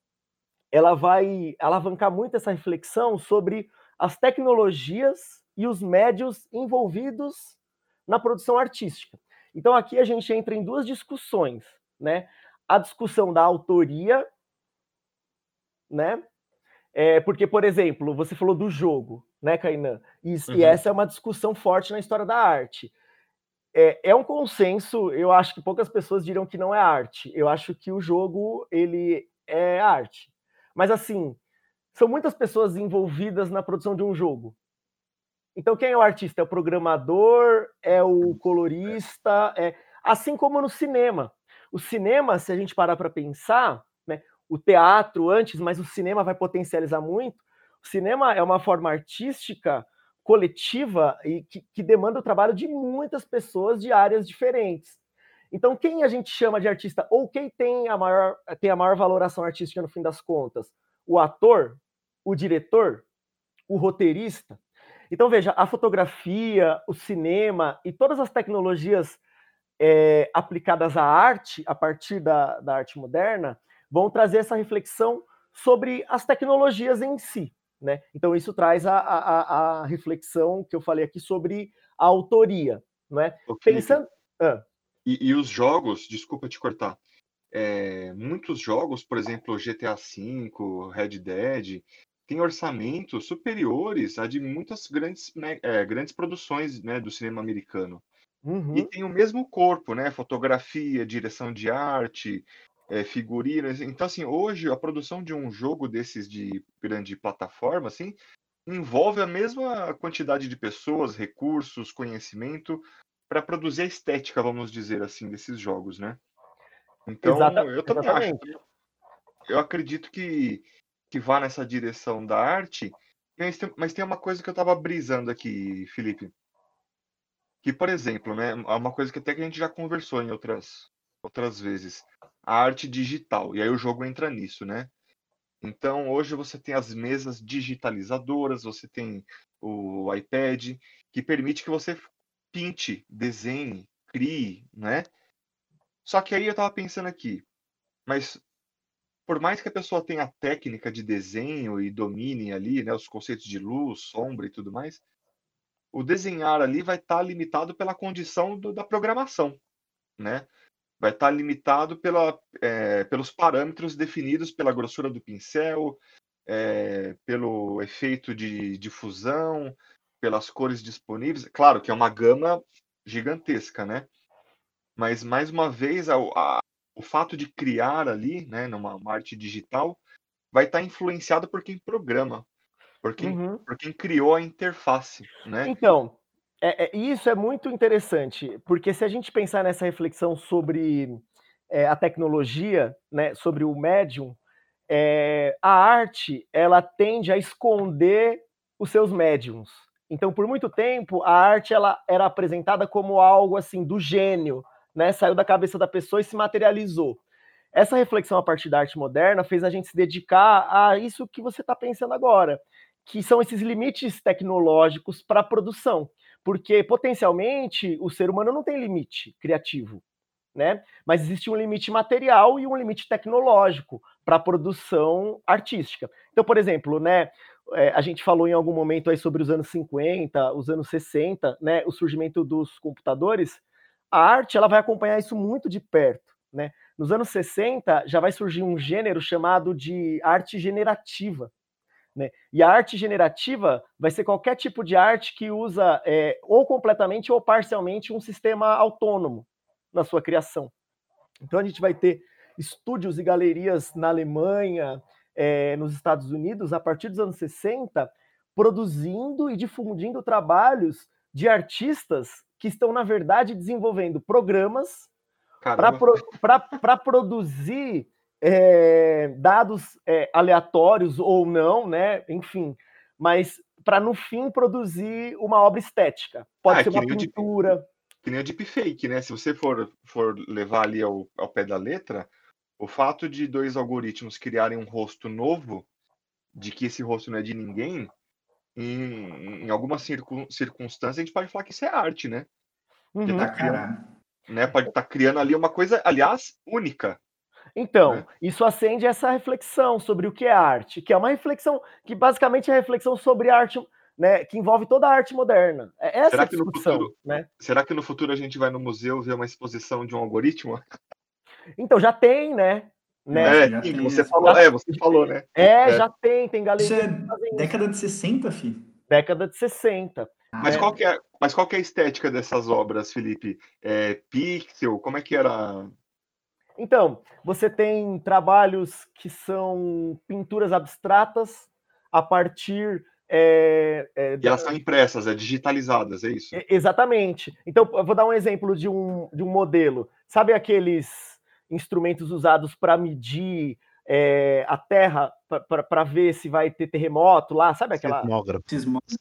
ela vai alavancar muito essa reflexão sobre as tecnologias e os médios envolvidos na produção artística. Então aqui a gente entra em duas discussões, né? A discussão da autoria, né? É, porque, por exemplo, você falou do jogo, né, Kainan? E, uhum. e essa é uma discussão forte na história da arte. É, é, um consenso, eu acho que poucas pessoas dirão que não é arte. Eu acho que o jogo, ele é arte. Mas, assim, são muitas pessoas envolvidas na produção de um jogo. Então, quem é o artista? É o programador, é o colorista, é assim como no cinema. O cinema, se a gente parar para pensar, o teatro antes, mas o cinema vai potencializar muito. O cinema é uma forma artística coletiva e que, que demanda o trabalho de muitas pessoas de áreas diferentes. Então, quem a gente chama de artista ou quem tem a maior, tem a maior valoração artística no fim das contas? O ator, o diretor, o roteirista. Então, veja, a fotografia, o cinema e todas as tecnologias é, aplicadas à arte, a partir da, da arte moderna, vão trazer essa reflexão sobre as tecnologias em si. Né? Então, isso traz a, a, a reflexão que eu falei aqui sobre a autoria. Né? Okay. Pensando. Ah. E, e, os jogos, desculpa te cortar, é, muitos jogos, por exemplo, GTA V, Red Dead, têm orçamentos superiores a de muitas grandes, né, é, grandes produções né, do cinema americano. Uhum. E tem o mesmo corpo, né? Fotografia, direção de arte, é, figurinas. Então, assim, hoje a produção de um jogo desses de grande plataforma, assim, envolve a mesma quantidade de pessoas, recursos, conhecimento para produzir a estética, vamos dizer assim, desses jogos, né? Então, Exata, eu também exatamente. acho. Eu acredito que, que vá nessa direção da arte, mas tem, mas tem uma coisa que eu estava brisando aqui, Felipe. Que, por exemplo, né, é uma coisa que até que a gente já conversou em outras, outras vezes a arte digital. E aí o jogo entra nisso, né? Então, hoje você tem as mesas digitalizadoras, você tem o iPad, que permite que você pinte, desenhe, crie, né? Só que aí eu estava pensando aqui, mas por mais que a pessoa tenha a técnica de desenho e domine ali, né, os conceitos de luz, sombra e tudo mais, o desenhar ali vai estar tá limitado pela condição do, da programação, né? Vai estar limitado pela, é, pelos parâmetros definidos pela grossura do pincel, é, pelo efeito de difusão, pelas cores disponíveis. Claro que é uma gama gigantesca, né? Mas, mais uma vez, a, a, o fato de criar ali, né, numa arte digital, vai estar influenciado por quem programa, por quem, uhum. por quem criou a interface, né? Então, é, é, isso é muito interessante, porque se a gente pensar nessa reflexão sobre é, a tecnologia, né, sobre o médium, é, a arte ela tende a esconder os seus médiums. Então, por muito tempo, a arte ela era apresentada como algo assim do gênio, né? Saiu da cabeça da pessoa e se materializou. essa reflexão a partir da arte moderna fez a gente se dedicar a isso que você está pensando agora, que são esses limites tecnológicos para a produção, porque potencialmente o ser humano não tem limite criativo, né? Mas existe um limite material e um limite tecnológico para a produção artística. Então, por exemplo, né, é, a gente falou em algum momento aí sobre os anos 50, os anos 60, né, o surgimento dos computadores, a arte ela vai acompanhar isso muito de perto, né? Nos anos 60 já vai surgir um gênero chamado de arte generativa, né? E a arte generativa vai ser qualquer tipo de arte que usa é, ou completamente ou parcialmente um sistema autônomo na sua criação. Então a gente vai ter estúdios e galerias na Alemanha, é, nos Estados Unidos, a partir dos anos 60, produzindo e difundindo trabalhos de artistas que estão, na verdade, desenvolvendo programas para pro, produzir é, dados é, aleatórios ou não, né? Enfim, mas para no fim produzir uma obra estética. Pode ah, ser uma pintura. Deep, que nem o deepfake, né? Se você for, for levar ali ao, ao pé da letra, o fato de dois algoritmos criarem um rosto novo, de que esse rosto não é de ninguém, em, em alguma circun, circunstância, a gente pode falar que isso é arte, né? Uhum. Tá criando, né? Pode estar tá criando ali uma coisa, aliás, única. Então, né? isso acende essa reflexão sobre o que é arte, que é uma reflexão que basicamente é a reflexão sobre arte, né, que envolve toda a arte moderna. É essa será discussão, futuro, né? Será que no futuro a gente vai no museu ver uma exposição de um algoritmo? Então, já tem, né? né? É, sim, você falou, é, você falou, né? É, é. já tem, tem galera. Isso é década de 60, fi. Década de 60. Mas, é. qual que é, mas qual que é a estética dessas obras, Felipe? É, pixel? Como é que era? Então, você tem trabalhos que são pinturas abstratas a partir. É, é, e elas são impressas, é digitalizadas, é isso? exatamente. Então, eu vou dar um exemplo de um, de um modelo. Sabe aqueles instrumentos usados para medir é, a Terra para ver se vai ter terremoto lá, sabe aquela sismógrafo.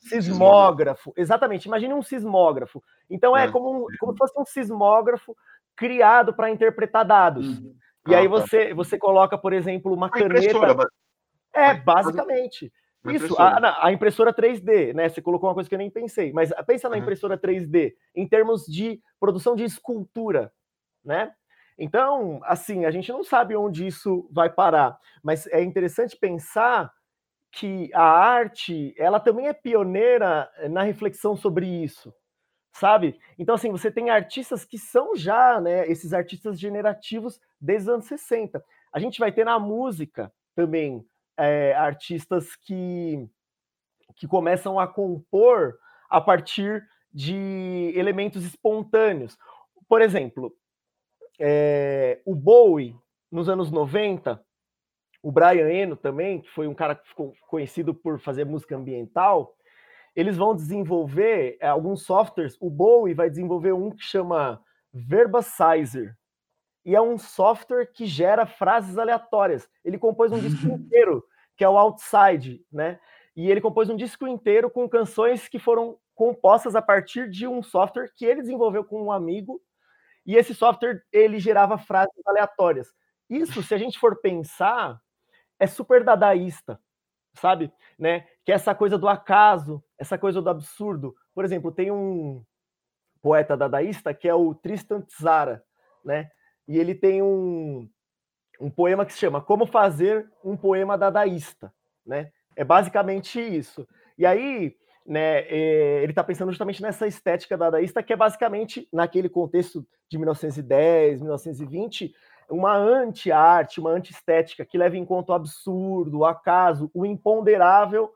Sismógrafo, exatamente. Imagine um sismógrafo. Então é, é como, um, como se fosse um sismógrafo criado para interpretar dados. Uhum. E ah, aí tá. você você coloca, por exemplo, uma, uma caneta. É, basicamente. Uma Isso, a, a, impressora 3D, né? Você colocou uma coisa que eu nem pensei, mas pensa na impressora 3D em termos de produção de escultura, né? Então, assim, a gente não sabe onde isso vai parar, mas é interessante pensar que a arte, ela também é pioneira na reflexão sobre isso, sabe? Então, assim, você tem artistas que são já, né, esses artistas generativos desde os anos 60. A gente vai ter na música também é, artistas que, que começam a compor a partir de elementos espontâneos. Por exemplo, é, o Bowie, nos anos 90, o Brian Eno também, que foi um cara que ficou conhecido por fazer música ambiental, eles vão desenvolver é, alguns softwares. O Bowie vai desenvolver um que chama Verbasizer. E é um software que gera frases aleatórias. Ele compôs um disco inteiro, que é o Outside, né? E ele compôs um disco inteiro com canções que foram compostas a partir de um software que ele desenvolveu com um amigo e esse software ele gerava frases aleatórias. Isso, se a gente for pensar, é super dadaísta, sabe? Né? Que é essa coisa do acaso, essa coisa do absurdo. Por exemplo, tem um poeta dadaísta que é o Tristan Tzara, né? E ele tem um, um poema que se chama Como Fazer um Poema Dadaísta, né? É basicamente isso. E aí, né, eh, ele está pensando justamente nessa estética dadaísta, que é basicamente, naquele contexto de 1910, 1920, uma anti-arte, uma anti-estética que leva em conta o absurdo, o acaso, o imponderável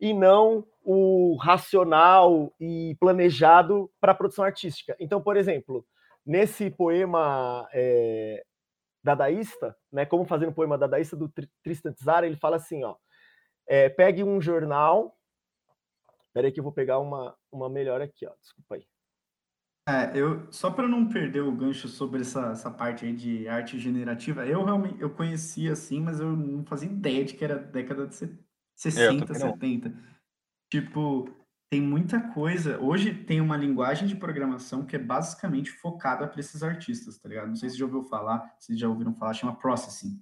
e não o racional e planejado para a produção artística. Então, por exemplo, nesse poema é, dadaísta, né, como fazer um poema dadaísta do Tristan Tzara, ele fala assim, ó, é, pegue um jornal Espera aí que eu vou pegar uma, uma melhor aqui, ó. Desculpa aí. É, eu, só para não perder o gancho sobre essa, essa parte aí de arte generativa, eu realmente eu conhecia assim, mas eu não fazia ideia de que era década de 60, é, 70. Tipo, tem muita coisa. Hoje tem uma linguagem de programação que é basicamente focada para esses artistas, tá ligado? Não sei se já ouviu falar, se já ouviram falar, chama Processing.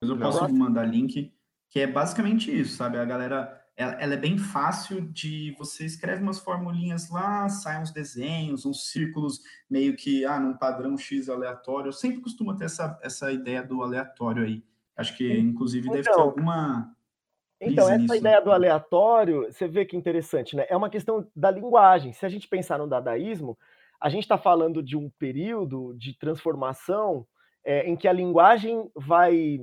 Mas eu Não. posso mandar link, que é basicamente isso, sabe? A galera, ela, ela é bem fácil de você escreve umas formulinhas lá, saem uns desenhos, uns círculos meio que ah, num padrão X aleatório. Eu sempre costumo ter essa, essa ideia do aleatório aí. Acho que, inclusive, deve ter Então, alguma. Então, essa nisso. ideia do aleatório, você vê que interessante, né? É uma questão da linguagem. Se a gente pensar no dadaísmo, a gente está falando de um período de transformação é, em que a linguagem vai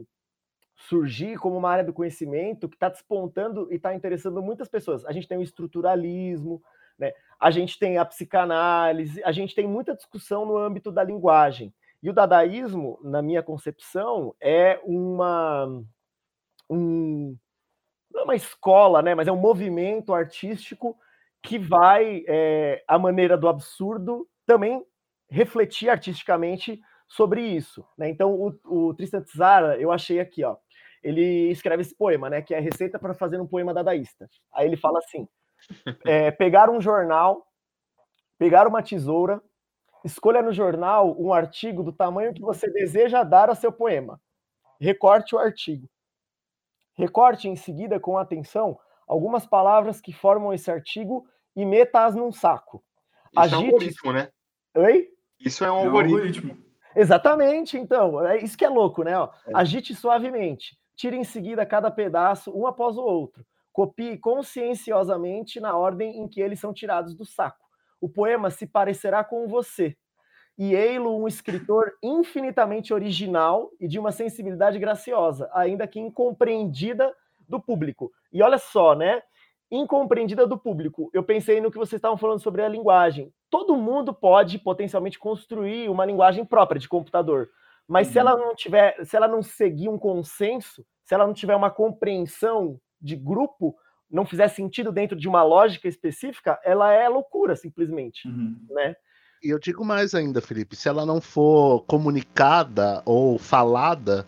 surgir como uma área do conhecimento que está despontando e está interessando muitas pessoas. A gente tem o estruturalismo, né? a gente tem a psicanálise, a gente tem muita discussão no âmbito da linguagem. E o dadaísmo, na minha concepção, é uma. Um, não é uma escola, né? Mas é um movimento artístico que vai, é, à maneira do absurdo, também refletir artisticamente sobre isso. Né? Então, o, o Tristan Tzara, eu achei aqui, ó, ele escreve esse poema, né? Que é a receita para fazer um poema dadaísta. Aí ele fala assim: é, pegar um jornal, pegar uma tesoura, escolha no jornal um artigo do tamanho que você deseja dar a seu poema. Recorte o artigo. Recorte em seguida com atenção algumas palavras que formam esse artigo e meta-as num saco. Isso é um algoritmo, né? Oi? Isso é um É algoritmo. Exatamente, então. É isso que é louco, né? ó. É. Agite suavemente. Tire em seguida cada pedaço, um após o outro. Copie conscienciosamente na ordem em que eles são tirados do saco. O poema se parecerá com você. E ei-lo um escritor infinitamente original e de uma sensibilidade graciosa, ainda que incompreendida do público. E olha só, né? Incompreendida do público. Eu pensei no que vocês estavam falando sobre a linguagem. Todo mundo pode potencialmente construir uma linguagem própria de computador. Mas se Uhum. ela não tiver, se ela não seguir um consenso, se ela não tiver uma compreensão de grupo, não fizer sentido dentro de uma lógica específica, ela é loucura, simplesmente, Uhum. né? E eu digo mais ainda, Felipe, se ela não for comunicada ou falada,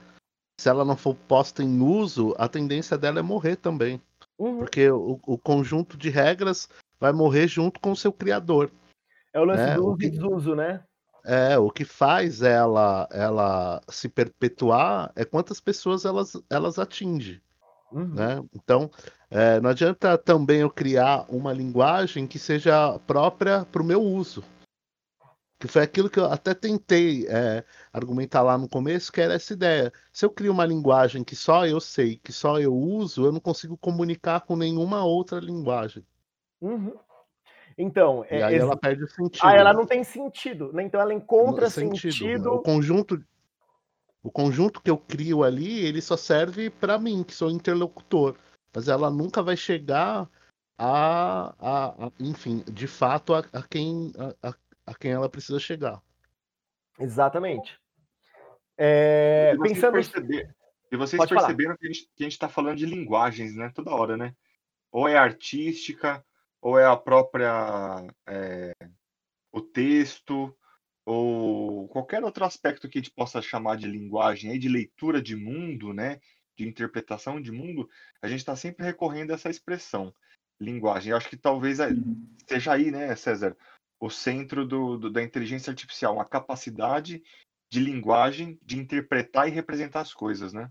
se ela não for posta em uso, a tendência dela é morrer também. Uhum. Porque o, o conjunto de regras vai morrer junto com o seu criador. É o lance É, do o uso que- e desuso, né? É, o que faz ela ela se perpetuar é quantas pessoas elas, elas atingem. Uhum. né? Então, é, não adianta também eu criar uma linguagem que seja própria para o meu uso. Que foi aquilo que eu até tentei é, argumentar lá no começo, que era essa ideia. Se eu crio uma linguagem que só eu sei, que só eu uso, eu não consigo comunicar com nenhuma outra linguagem. Uhum. Então, E é, aí ex- ela perde o sentido. ah, ela não tem sentido, né? Então ela encontra No sentido. sentido. O conjunto, o conjunto que eu crio ali, ele só serve para mim, que sou interlocutor. Mas ela nunca vai chegar a, a- a- enfim, de fato, a, a quem, a, a- quem ela precisa chegar. Exatamente. É, E vocês, pensando. perceber- e vocês Pode falar. perceberam que a gente, que a gente tá falando de linguagens, né? Toda hora, né? Ou é artística, ou é a própria. é, o texto, ou qualquer outro aspecto que a gente possa chamar de linguagem, aí, de leitura de mundo, né? De interpretação de mundo, a gente está sempre recorrendo a essa expressão, linguagem. Eu acho que talvez Uhum. seja aí, né, César, o centro do, do- da inteligência artificial, uma capacidade de linguagem de interpretar e representar as coisas, né?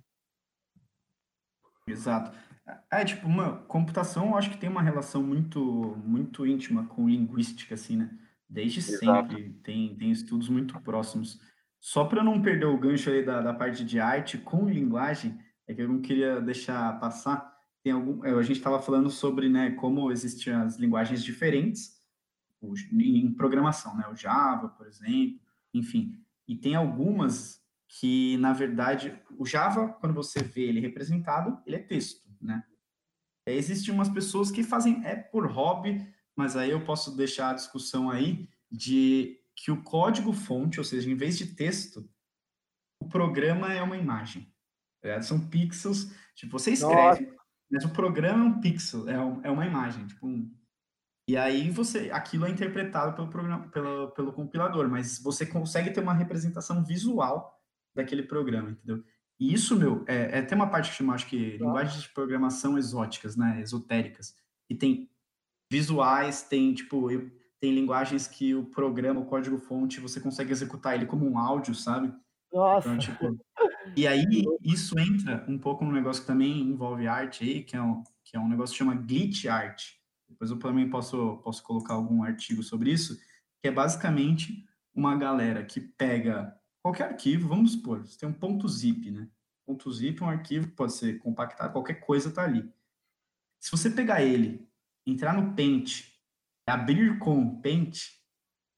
Exato. É, tipo, uma computação, eu acho que tem uma relação muito, muito íntima com linguística, assim, né? Desde Exato. sempre, tem, tem estudos muito próximos. Só para não perder o gancho aí da, da parte de arte com linguagem, é que eu não queria deixar passar. Tem algum, é, a gente estava falando sobre, né, como existem as linguagens diferentes o- em programação, né? O Java, por exemplo, enfim. E tem algumas que, na verdade, o Java, quando você vê ele representado, ele é texto, né? É, Existem umas pessoas que fazem, é por hobby, mas aí eu posso deixar a discussão aí de que o código-fonte, ou seja, em vez de texto, o programa é uma imagem. tá? São pixels, tipo, você escreve, mas o programa é um pixel, é, um- é uma imagem, tipo um, e aí você, aquilo é interpretado pelo programa, pelo, pelo compilador, mas você consegue ter uma representação visual daquele programa, entendeu? E isso, meu, é, é tem uma parte que chama, acho que, linguagens de programação exóticas, né, esotéricas, e tem visuais, tem tipo, tem linguagens que o programa, o código-fonte, você consegue executar ele como um áudio, sabe? Nossa. Então, tipo, e aí isso entra um pouco no negócio que também envolve arte aí, que é um, que é um negócio que chama glitch art. Depois eu também posso, posso colocar algum artigo sobre isso, que é basicamente uma galera que pega qualquer arquivo, vamos supor, você tem um ponto zip, né? Ponto zip é um arquivo que pode ser compactado, qualquer coisa está ali. Se você pegar ele, entrar no Paint, abrir com o Paint,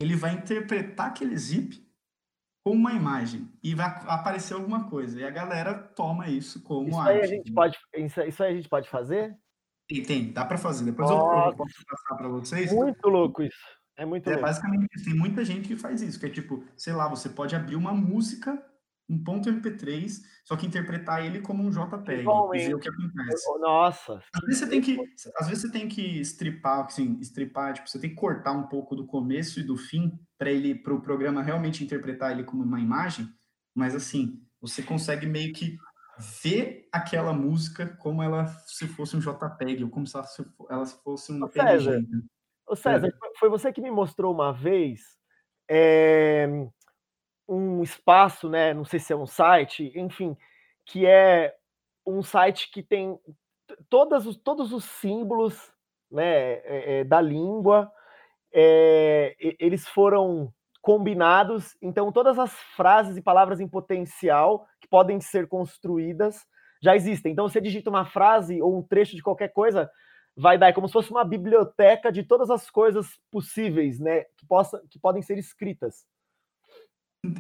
ele vai interpretar aquele zip com uma imagem e vai aparecer alguma coisa. E a galera toma isso como isso arte. Aí a gente pode, isso, isso aí a gente pode fazer? Tem, tem dá para fazer. Depois eu, eu, posso passar para vocês. Muito louco isso. É muito é. Basicamente, tem muita gente que faz isso, que é tipo, sei lá, você pode abrir uma música um ponto MP3, só que interpretar ele como um JPEG e ver o que acontece. Nossa. Às vezes você tem que, às vezes você tem que stripar, assim, stripar, tipo, você tem que cortar um pouco do começo e do fim para ele, para o programa realmente interpretar ele como uma imagem. Mas assim, você consegue meio que ver aquela música como ela se fosse um JPEG ou como se ela, se, fosse um PNG. César, Ô César, é. foi você que me mostrou uma vez é, um espaço, né? Não sei se é um site, enfim, que é um site que tem todas os, todos os símbolos né, é, é, da língua, é, eles foram combinados, então todas as frases e palavras em potencial que podem ser construídas já existem. Então, você digita uma frase ou um trecho de qualquer coisa, vai dar é como se fosse uma biblioteca de todas as coisas possíveis, né, que, possa, que podem ser escritas.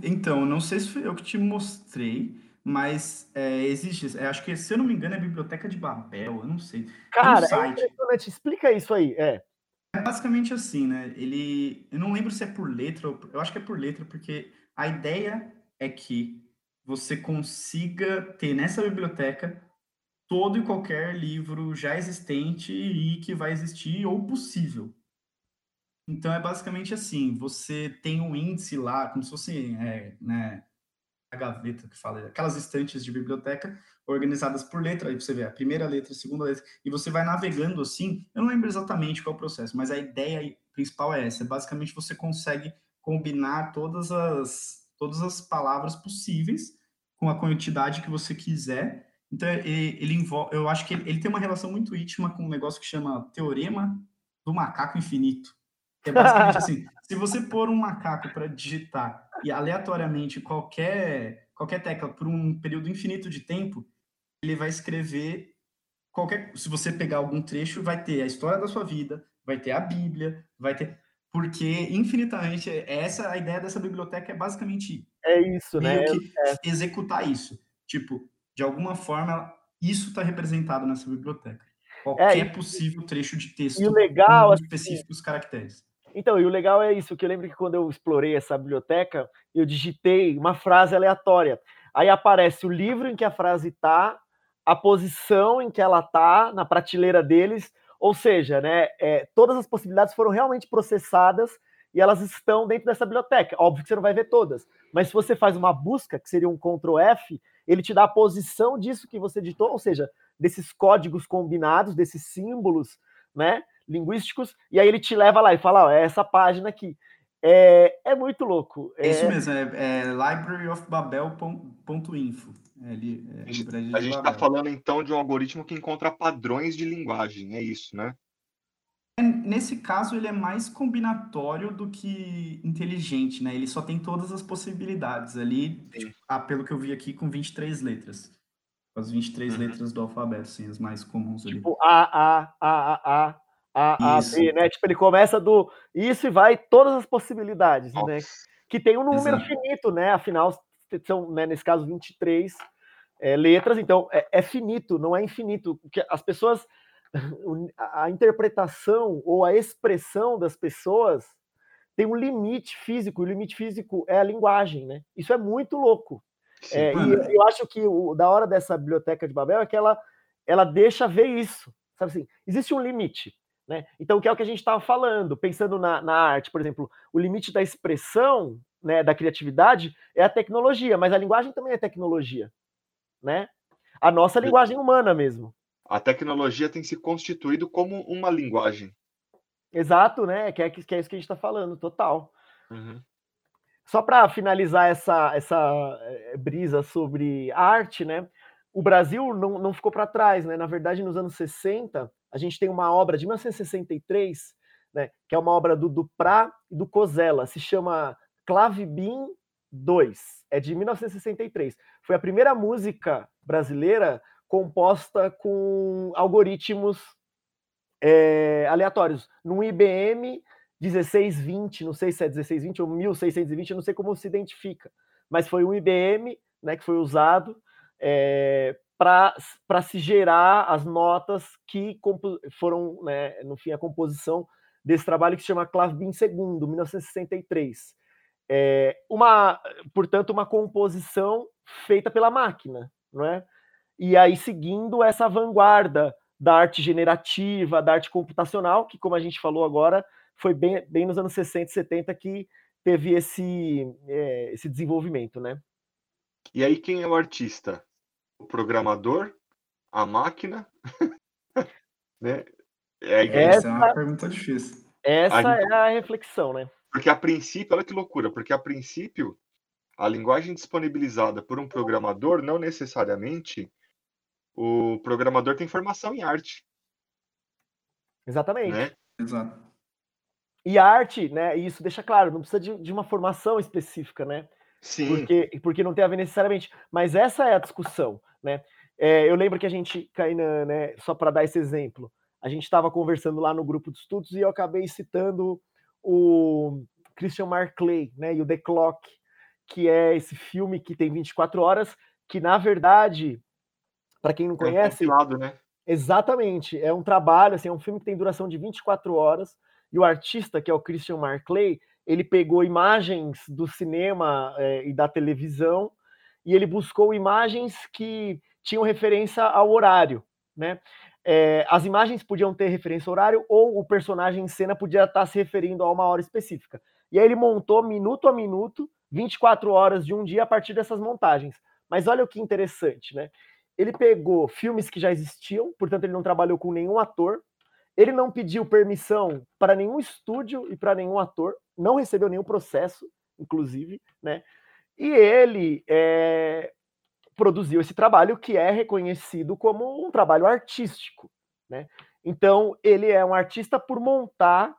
Então, não sei se foi eu que te mostrei, mas é, existe, é, acho que, se eu não me engano, é a Biblioteca de Babel, eu não sei. Cara, um é impressionante. Explica isso aí, é. É basicamente assim, né? Ele, eu não lembro se é por letra, eu acho que é por letra, porque a ideia é que você consiga ter nessa biblioteca todo e qualquer livro já existente e que vai existir ou possível. Então é basicamente assim, você tem um índice lá, como se fosse é, né, a gaveta que fala, aquelas estantes de biblioteca organizadas por letra, aí você vê a primeira letra, a segunda letra, e você vai navegando assim, eu não lembro exatamente qual é o processo, mas a ideia principal é essa, é basicamente você consegue combinar todas as, todas as palavras possíveis com a quantidade que você quiser, então ele, ele envolve, eu acho que ele, ele tem uma relação muito íntima com um negócio que chama Teorema do Macaco Infinito, é basicamente assim, se você pôr um macaco para digitar e aleatoriamente qualquer, qualquer tecla por um período infinito de tempo, ele vai escrever qualquer. Se você pegar algum trecho, vai ter a história da sua vida, vai ter a Bíblia, vai ter. Porque infinitamente, essa a ideia dessa biblioteca é basicamente é isso, né? É. executar isso. Tipo, de alguma forma, isso está representado nessa biblioteca. Qualquer é, possível trecho de texto e o legal, com específicos assim, caracteres. Então, e o legal é isso, que eu lembro que quando eu explorei essa biblioteca, eu digitei uma frase aleatória. Aí aparece o livro em que a frase está, a posição em que ela está na prateleira deles, ou seja, né, é, todas as possibilidades foram realmente processadas e elas estão dentro dessa biblioteca. Óbvio que você não vai ver todas, mas se você faz uma busca, que seria um Ctrl F, ele te dá a posição disso que você digitou, ou seja, desses códigos combinados, desses símbolos, né? linguísticos, e aí ele te leva lá e fala, ó, é essa página aqui. É, é muito louco. É, isso mesmo, é, é libraryofbabel.info. É, é, a gente está falando então de um algoritmo que encontra padrões de linguagem, é isso, né? É, nesse caso, ele é mais combinatório do que inteligente, né? Ele só tem todas as possibilidades ali, tipo, ah, pelo que eu vi aqui, com 23 letras. As 23 uhum. letras do alfabeto, assim, as mais comuns ali. Tipo A, A, A, A, A, a, a, B, né? Tipo, ele começa do isso e vai todas as possibilidades, né? Nossa. né? Que tem um número Exato. finito, né? Afinal, são, né, nesse caso, 23 é, letras, então é, é, finito, não é infinito. As pessoas, a interpretação ou a expressão das pessoas tem um limite físico, e o limite físico é a linguagem, né? Isso é muito louco. Sim, é, e eu acho que o da hora dessa biblioteca de Babel é que ela, ela deixa ver isso. Sabe assim, existe um limite. Né? Então, que é o que a gente estava falando, pensando na, na, arte, por exemplo, o limite da expressão, né, da criatividade é a tecnologia, mas a linguagem também é tecnologia, né? A nossa linguagem humana mesmo. A tecnologia tem se constituído como uma linguagem. Exato, né? Que é, que é isso que a gente está falando, total. Uhum. Só para finalizar essa, essa eh, brisa sobre arte, né? O Brasil não, não ficou para trás, né? Na verdade, nos anos 60, a gente tem uma obra de 1963, né? Que é uma obra do Duprá e do Cozella, se chama Clavibim 2, é de 1963. Foi a primeira música brasileira composta com algoritmos é, aleatórios, num IBM 1620, não sei se é 1620 ou 1620, não sei como se identifica, mas foi um IBM né, que foi usado é, para se gerar as notas que foram, né, no fim, a composição desse trabalho que se chama Clavbin II, 1963. É, uma, portanto, uma composição feita pela máquina, não é? E aí seguindo essa vanguarda da arte generativa, da arte computacional, que, como a gente falou agora, foi bem, bem nos anos 60 e 70 que teve esse, é, esse desenvolvimento, né? E aí, quem é o artista? O programador? A máquina? né? É, essa, essa, é uma pergunta difícil. Essa a gente... é a reflexão, né? Porque a princípio, olha que loucura, porque a princípio, a linguagem disponibilizada por um programador não necessariamente o programador tem formação em arte. Exatamente. Né? Exato. E a arte, né? E isso deixa claro, não precisa de, de uma formação específica, né? Sim. Porque, porque não tem a ver necessariamente. Mas essa é a discussão, né? É, eu lembro que a gente, Kainan, né, só para dar esse exemplo, a gente estava conversando lá no grupo de estudos e eu acabei citando o Christian Marclay, né, e o The Clock, que é esse filme que tem 24 horas, que na verdade para quem não conhece. É um né? Exatamente. É um trabalho, assim, é um filme que tem duração de 24 horas. E o artista, que é o Christian Marclay, ele pegou imagens do cinema é, e da televisão e ele buscou imagens que tinham referência ao horário, né? É, as imagens podiam ter referência ao horário ou o personagem em cena podia estar se referindo a uma hora específica. E aí ele montou minuto a minuto, 24 horas de um dia a partir dessas montagens. Mas olha o que interessante, né? Ele pegou filmes que já existiam, portanto ele não trabalhou com nenhum ator, ele não pediu permissão para nenhum estúdio e para nenhum ator, não recebeu nenhum processo, inclusive, né? E ele é, produziu esse trabalho que é reconhecido como um trabalho artístico, né? Então ele é um artista por montar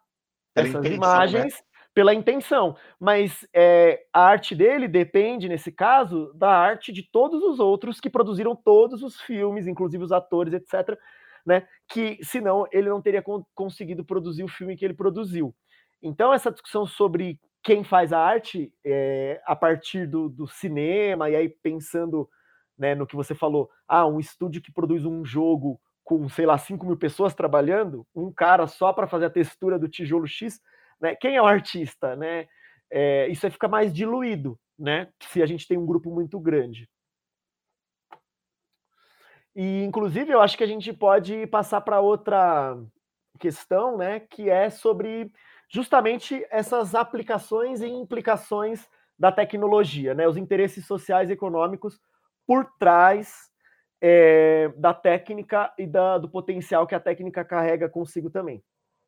essas intenção, né? imagens né? Pela intenção, mas é, a arte dele depende, nesse caso, da arte de todos os outros que produziram todos os filmes, inclusive os atores, etc., né? Que senão ele não teria con conseguido produzir o filme que ele produziu. Então, essa discussão sobre quem faz a arte é, a partir do, do, cinema, e aí pensando né, no que você falou, ah, um estúdio que produz um jogo com, sei lá, 5 mil pessoas trabalhando, um cara só para fazer a textura do tijolo X, né? Quem é o artista? Né? É, isso aí fica mais diluído, né? se a gente tem um grupo muito grande. E, inclusive, eu acho que a gente pode passar para outra questão, né, que é sobre justamente essas aplicações e implicações da tecnologia, né, os interesses sociais e econômicos por trás é, da técnica e da, do potencial que a técnica carrega consigo também.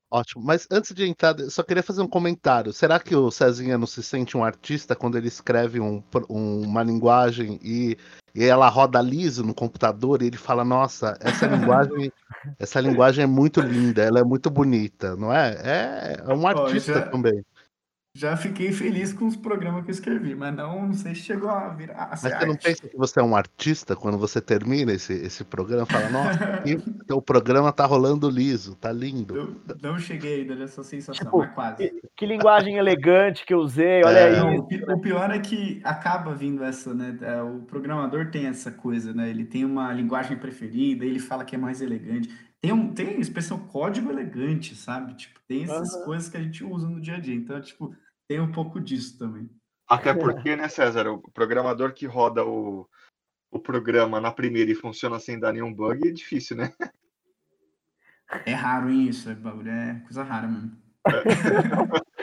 Ótimo, mas antes de entrar, eu só queria fazer um comentário. Será que o Cezinha não se sente um artista quando ele escreve um, um, uma linguagem e, e, ela roda liso no computador e ele fala, nossa, essa linguagem, essa linguagem é muito linda, ela é muito bonita, não é? É, é um artista já, também. Já fiquei feliz com os programas que eu escrevi, mas não, não sei se chegou a virar. mas você não pensa que você é um artista quando você termina esse, esse programa? Fala, nossa, o programa tá rolando liso, tá lindo. Eu não cheguei ainda nessa sensação, tipo, mas quase. Que, que, linguagem elegante que eu usei, olha é, aí. O, o, pior é que acaba vindo essa, né? É, o programador tem essa coisa, né? Ele tem uma linguagem preferida, ele fala que é mais elegante. Tem, um, tem expressão código elegante, sabe? Tipo, tem essas uhum. coisas que a gente usa no dia a dia. Então, tipo, tem um pouco disso também. Até porque, né, César, o programador que roda o, o programa na primeira e funciona sem dar nenhum bug é difícil, né? É raro isso, é, é coisa rara mesmo. É.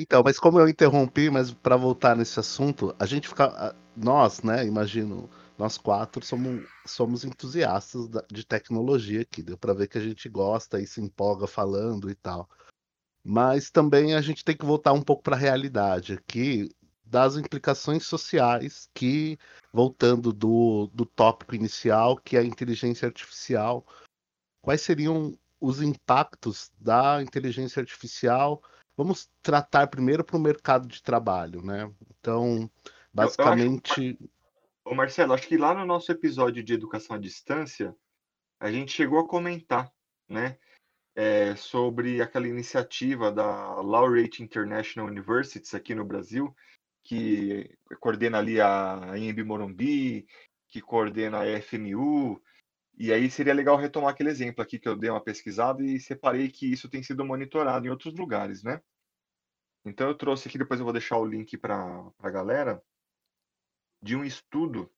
Então, mas como eu interrompi, mas para voltar nesse assunto, a gente fica, nós, né, imagino, nós quatro somos, somos entusiastas de tecnologia aqui. Deu para ver que a gente gosta e se empolga falando e tal. Mas também a gente tem que voltar um pouco para a realidade aqui das implicações sociais que, voltando do, do tópico inicial, que é a inteligência artificial, quais seriam os impactos da inteligência artificial? Vamos tratar primeiro para o mercado de trabalho, né? Então, basicamente. Ô Marcelo, acho que lá no nosso episódio de educação à distância, a gente chegou a comentar, né, é, sobre aquela iniciativa da Laureate International Universities aqui no Brasil, que coordena ali a IMB Morumbi, que coordena a FMU, e aí seria legal retomar aquele exemplo aqui que eu dei uma pesquisada e separei que isso tem sido monitorado em outros lugares, né? Então eu trouxe aqui, depois eu vou deixar o link para a galera, de um estudo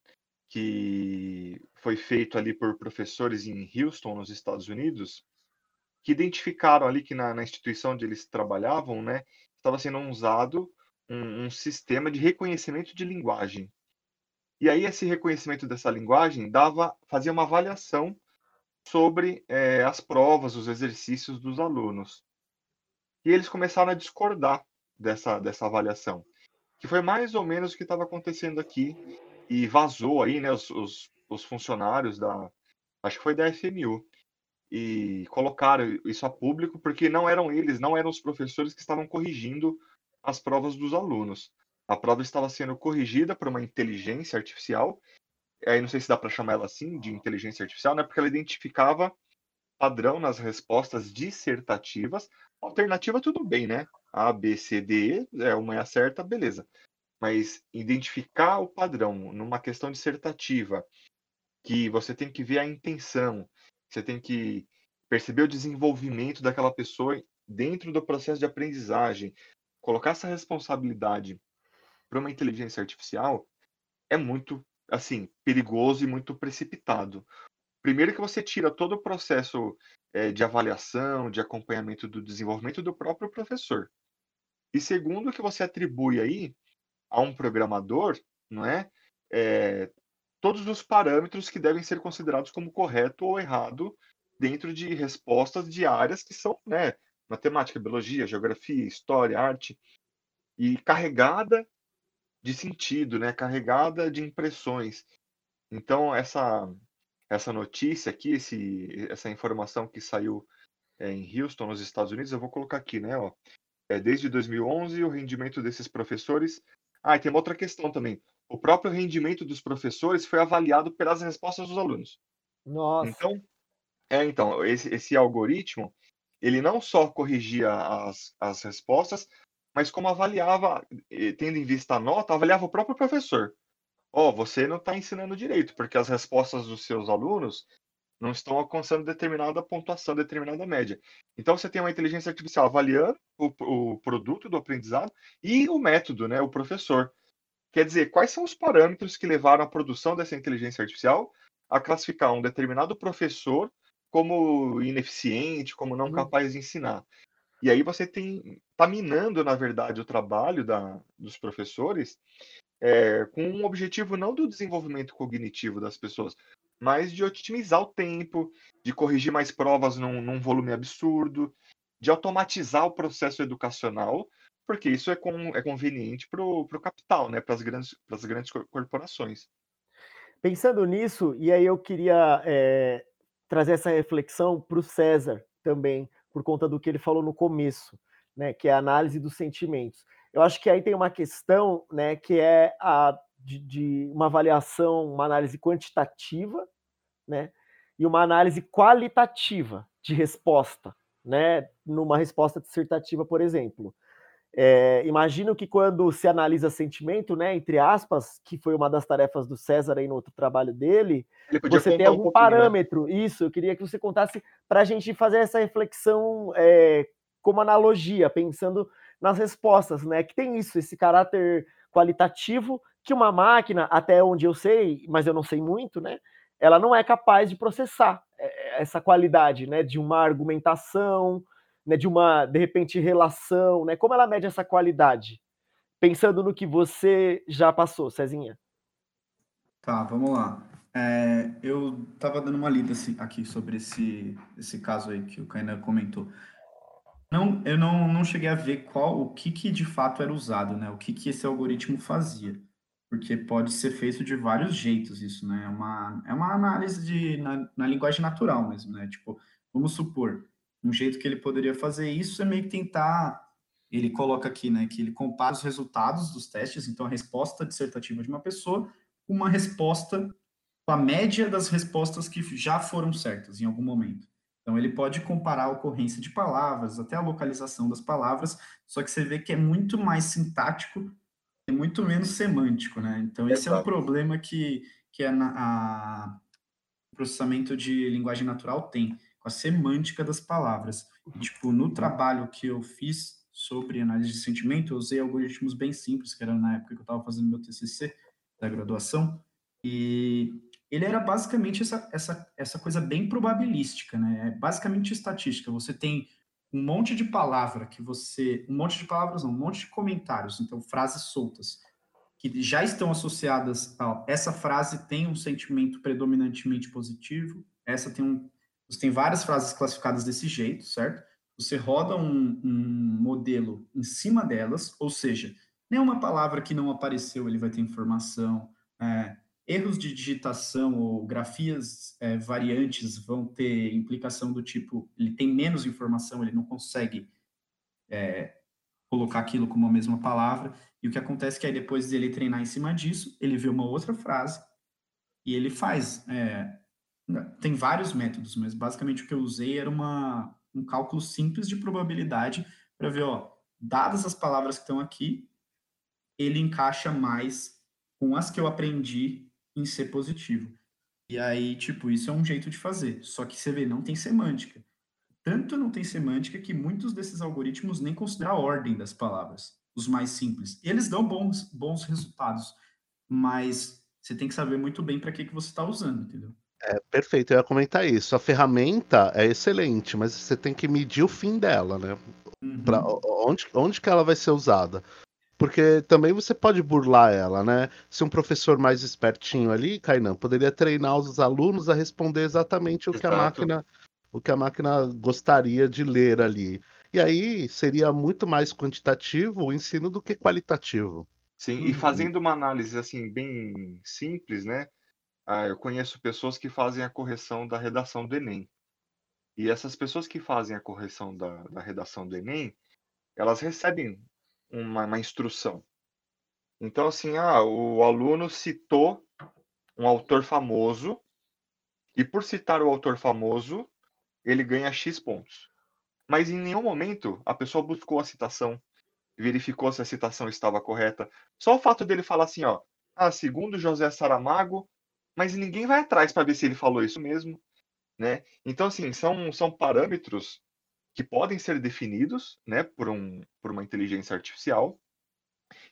que foi feito ali por professores em Houston, nos Estados Unidos, que identificaram ali que na, na instituição onde eles trabalhavam, né, estava sendo usado um, um, sistema de reconhecimento de linguagem. E aí esse reconhecimento dessa linguagem dava, fazia uma avaliação sobre é, as provas, os exercícios dos alunos. E eles começaram a discordar dessa, dessa avaliação que foi mais ou menos o que estava acontecendo aqui e vazou aí, né, os, os, os, funcionários da, acho que foi da FMU, e colocaram isso a público porque não eram eles, não eram os professores que estavam corrigindo as provas dos alunos. A prova estava sendo corrigida por uma inteligência artificial, aí não sei se dá para chamar ela assim, de inteligência artificial, né, porque ela identificava padrão nas respostas dissertativas. Alternativa, tudo bem, né? A, B, C, D, é uma é a certa, beleza. Mas identificar o padrão numa questão dissertativa, que você tem que ver a intenção, você tem que perceber o desenvolvimento daquela pessoa dentro do processo de aprendizagem, colocar essa responsabilidade para uma inteligência artificial é muito assim perigoso e muito precipitado. Primeiro que você tira todo o processo é, de avaliação, de acompanhamento do desenvolvimento do próprio professor. E segundo, que você atribui aí a um programador, não é, é todos os parâmetros que devem ser considerados como correto ou errado dentro de respostas de áreas que são, né, matemática, biologia, geografia, história, arte, e carregada de sentido, né, carregada de impressões. Então essa essa notícia aqui, esse, essa informação que saiu é, em Houston, nos Estados Unidos, eu vou colocar aqui, né? Ó, é, desde 2011, o rendimento desses professores. Ah, e tem uma outra questão também. O próprio rendimento dos professores foi avaliado pelas respostas dos alunos. Nossa. Então, é, então esse, esse algoritmo, ele não só corrigia as, as respostas, mas como avaliava, tendo em vista a nota, avaliava o próprio professor. Ó, oh, você não está ensinando direito, porque as respostas dos seus alunos não estão alcançando determinada pontuação, determinada média. Então você tem uma inteligência artificial avaliando o, o produto do aprendizado e o método, né, o professor. Quer dizer, quais são os parâmetros que levaram à produção dessa inteligência artificial a classificar um determinado professor como ineficiente, como não uhum. capaz de ensinar. E aí você tem está minando, na verdade, o trabalho da, dos professores é, com um objetivo não do desenvolvimento cognitivo das pessoas, mas de otimizar o tempo, de corrigir mais provas num, num volume absurdo, de automatizar o processo educacional, porque isso é, com, é conveniente para o capital, né, para as grandes, grandes corporações. Pensando nisso, e aí eu queria é, trazer essa reflexão para o César também, por conta do que ele falou no começo, né, que é a análise dos sentimentos. Eu acho que aí tem uma questão, né, que é a de, de uma avaliação, uma análise quantitativa, né, e uma análise qualitativa de resposta, né, numa resposta dissertativa, por exemplo. É, imagino que quando se analisa sentimento, né, entre aspas, que foi uma das tarefas do César aí no outro trabalho dele, você tem algum um né? parâmetro. Né? Isso, eu queria que você contasse para a gente fazer essa reflexão é, como analogia, pensando nas respostas, né? Que tem isso, esse caráter qualitativo que uma máquina, até onde eu sei, mas eu não sei muito, né? Ela não é capaz de processar é, essa qualidade, né? De uma argumentação, né? De uma, de repente, relação, né? Como ela mede essa qualidade? Pensando no que você já passou, Cezinha. Tá, vamos lá. É, eu estava dando uma lida assim, aqui sobre esse, esse caso aí que o Kainan comentou. Não, eu não, não cheguei a ver qual o que, que de fato era usado, né? O que, que esse algoritmo fazia. Porque pode ser feito de vários jeitos isso, né? É uma, é uma análise de, na, na linguagem natural mesmo, né? Tipo, vamos supor, um jeito que ele poderia fazer isso é meio que tentar ele coloca aqui, né, que ele compara os resultados dos testes, então a resposta dissertativa de uma pessoa, com uma resposta com a média das respostas que já foram certas em algum momento. Então ele pode comparar a ocorrência de palavras, até a localização das palavras, só que você vê que é muito mais sintático e muito menos semântico, né? Então esse Exato. é um problema que, que a, a, o processamento de linguagem natural tem, com a semântica das palavras. E, tipo, no trabalho que eu fiz sobre análise de sentimento, eu usei algoritmos bem simples, que era na época que eu estava fazendo meu TCC da graduação, e ele era basicamente essa, essa, essa coisa bem probabilística, né? É basicamente estatística. Você tem um monte de palavra que você. Um monte de palavras, não, um monte de comentários, então frases soltas, que já estão associadas a. Essa frase tem um sentimento predominantemente positivo, essa tem um. Você tem várias frases classificadas desse jeito, certo? Você roda um, um modelo em cima delas, ou seja, nenhuma palavra que não apareceu ele vai ter informação. É, erros de digitação ou grafias é, variantes vão ter implicação do tipo, ele tem menos informação, ele não consegue é, colocar aquilo como a mesma palavra, e o que acontece é que aí depois dele treinar em cima disso, ele vê uma outra frase e ele faz. É, tem vários métodos, mas basicamente o que eu usei era uma, um cálculo simples de probabilidade para ver, ó, dadas as palavras que estão aqui, ele encaixa mais com as que eu aprendi em ser positivo. E aí, tipo, isso é um jeito de fazer. Só que você vê, não tem semântica. Tanto não tem semântica que muitos desses algoritmos nem consideram a ordem das palavras, os mais simples. Eles dão bons, bons resultados, mas você tem que saber muito bem para que, que você está usando, entendeu? É, perfeito, eu ia comentar isso. A ferramenta é excelente, mas você tem que medir o fim dela, né? Uhum. Pra, onde, onde que ela vai ser usada? Porque também você pode burlar ela, né? Se um professor mais espertinho ali, Kainan, poderia treinar os alunos a responder exatamente o que a máquina o que a máquina gostaria de ler ali. E aí seria muito mais quantitativo o ensino do que qualitativo. Sim, e uhum. fazendo uma análise assim bem simples, né? Ah, eu conheço pessoas que fazem a correção da redação do Enem. E essas pessoas que fazem a correção da, da redação do Enem, elas recebem uma, uma instrução. Então, assim, ah, o aluno citou um autor famoso, e por citar o autor famoso, ele ganha X pontos. Mas em nenhum momento a pessoa buscou a citação, verificou se a citação estava correta. Só o fato dele falar assim, ó, ah, segundo José Saramago, mas ninguém vai atrás para ver se ele falou isso mesmo, né? Então, assim, são, são parâmetros que podem ser definidos, né, por, um, por uma inteligência artificial,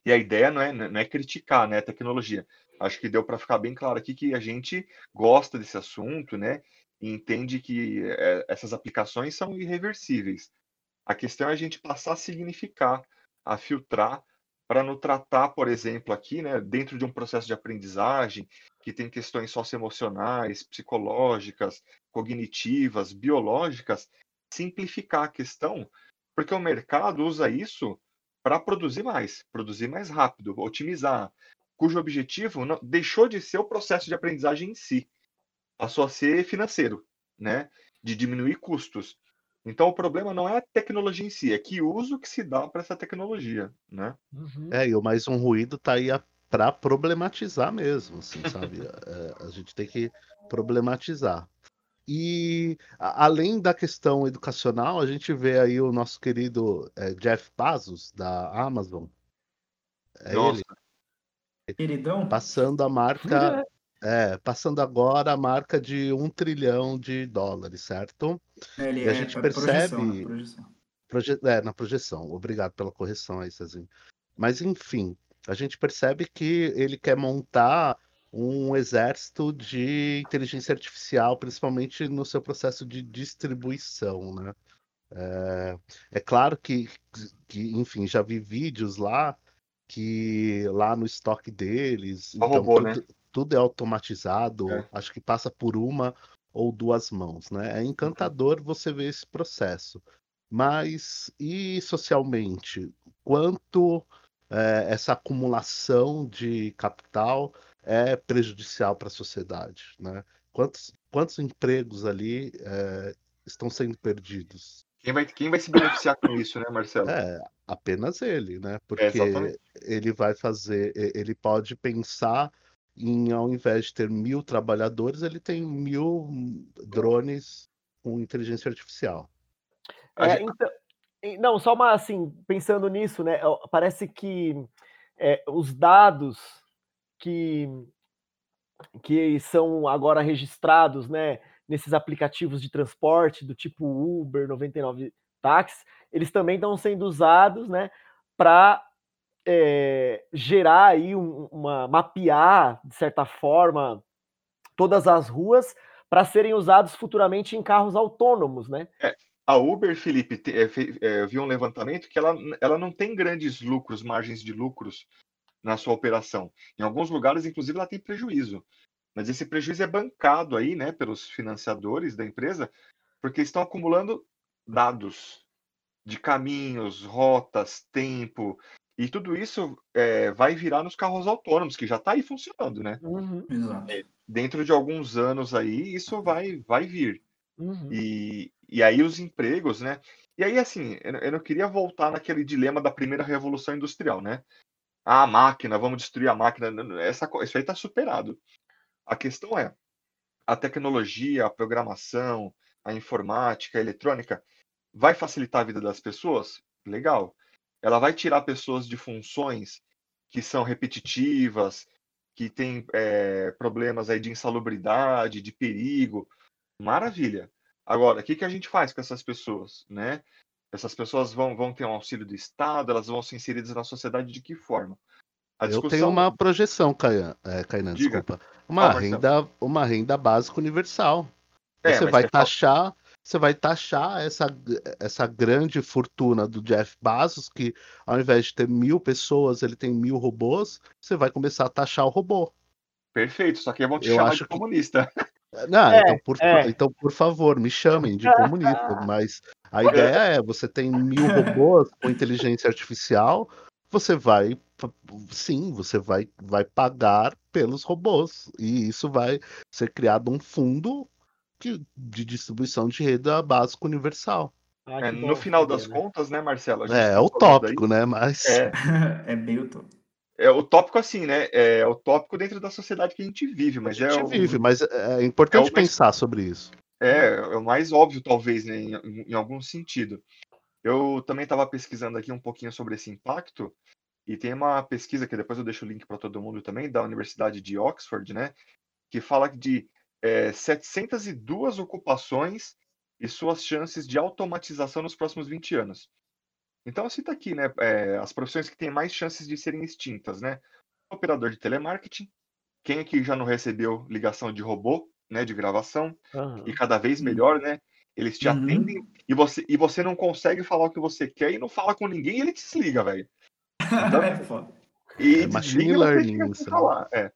e a ideia não é, não é criticar né, a tecnologia. Acho que deu para ficar bem claro aqui que a gente gosta desse assunto, né? E entende que é, essas aplicações são irreversíveis. A questão é a gente passar a significar, a filtrar para não tratar, por exemplo, aqui, né, dentro de um processo de aprendizagem que tem questões socioemocionais, psicológicas, cognitivas, biológicas, simplificar a questão, porque o mercado usa isso para produzir mais, produzir mais rápido, otimizar, cujo objetivo não, deixou de ser o processo de aprendizagem em si, passou a ser financeiro, né, de diminuir custos. Então o problema não é a tecnologia em si, é que uso que se dá para essa tecnologia, né? Uhum. É, e o mais um ruído tá aí para problematizar mesmo, assim, sabe? é, a gente tem que problematizar. E a, além da questão educacional, a gente vê aí o nosso querido é, Jeff Bezos da Amazon. É Nossa. ele. Queridão. Passando a marca É, passando agora a marca de um trilhão de dólares, certo? É, ele e a é, gente percebe. Projeção, na, projeção. Proje... É, na projeção. Obrigado pela correção aí, Cezinho. Mas, enfim, a gente percebe que ele quer montar um exército de inteligência artificial, principalmente no seu processo de distribuição, né? É, é claro que, que, enfim, já vi vídeos lá que lá no estoque deles. Só então, robô, né? Tudo é automatizado, É. acho que passa por uma ou duas mãos, né? É encantador você ver esse processo. Mas e socialmente? Quanto eh, essa acumulação de capital é prejudicial para a sociedade, né? Quantos, quantos empregos ali eh, estão sendo perdidos? Quem vai, quem vai se beneficiar com isso, né, Marcelo? É, apenas ele, né? Porque exatamente. ele vai fazer, ele pode pensar em, ao invés de ter mil trabalhadores, ele tem mil drones com inteligência artificial. É, gente- então, não, só uma assim, pensando nisso, né? Parece que é, os dados que, que são agora registrados, né, nesses aplicativos de transporte do tipo Uber, 99 táxis, eles também estão sendo usados, né, para gerar aí um- uma mapear de certa forma todas as ruas para serem usados futuramente em carros autônomos, né? A Uber, Felipe, é, é, eu vi um levantamento que ela, ela não tem grandes lucros, margens de lucros na sua operação. Em alguns lugares, inclusive, ela tem prejuízo. Mas esse prejuízo é bancado aí, né, pelos financiadores da empresa, porque estão acumulando dados de caminhos, rotas, tempo, e tudo isso é, vai virar nos carros autônomos, que já está aí funcionando, né? Uhum, Exato. Dentro de alguns anos aí, isso vai, vai vir. uhum. E, e aí os empregos, né? E aí, assim, eu, não- eu não queria voltar naquele dilema da primeira revolução industrial, né? Ah, a máquina, vamos destruir a máquina. Essa, isso aí está superado. A questão é, a tecnologia, a programação, a informática, a eletrônica, vai facilitar a vida das pessoas? Legal. Ela vai tirar pessoas de funções que são repetitivas, que têm eh, problemas aí de insalubridade, de perigo. Maravilha. Agora, o que, que a gente faz com essas pessoas, né? Essas pessoas vão, vão ter um auxílio do Estado, elas vão ser inseridas na sociedade de que forma? A Eu tenho uma projeção, é, Kainan, Diga. desculpa. Uma Ah, Marcelo. renda, uma renda básica universal. É, Você vai taxar, você vai taxar essa, essa grande fortuna do Jeff Bezos, que ao invés de ter mil pessoas, ele tem mil robôs, você vai começar a taxar o robô. Perfeito, só que vão te Eu chamar acho de que- comunista. Não, É, então, por, é. então, por favor, me chamem de comunista, mas a ideia é, você tem mil robôs com inteligência artificial, você vai, sim, você vai, vai pagar pelos robôs, e isso vai ser criado um fundo que- de distribuição de renda básica universal. Ah, É, no final saber, das né? contas, né, Marcelo? a É, aí- né, mas... É, é bem utópico. é utópico assim, né? É utópico dentro da sociedade que a gente vive, A mas gente é o, vive, mas é importante é o mais- pensar sobre isso. É, é o mais óbvio, talvez, né, em, em algum sentido. Eu também estava pesquisando aqui um pouquinho sobre esse impacto, e tem uma pesquisa que depois eu deixo o link para todo mundo também, da Universidade de Oxford, né, que fala de é, 702 ocupações e suas chances de automatização nos próximos 20 anos. Então, cita aqui, né, é, as profissões que têm mais chances de serem extintas, né? Operador de telemarketing, quem aqui já não recebeu ligação de robô, né, de gravação, Aham. e cada vez melhor, né? Eles te Uhum. atendem e você, e você não consegue falar o que você quer e não fala com ninguém e ele te desliga, velho. Então, é foda. E É machine learning isso, né? falar. É.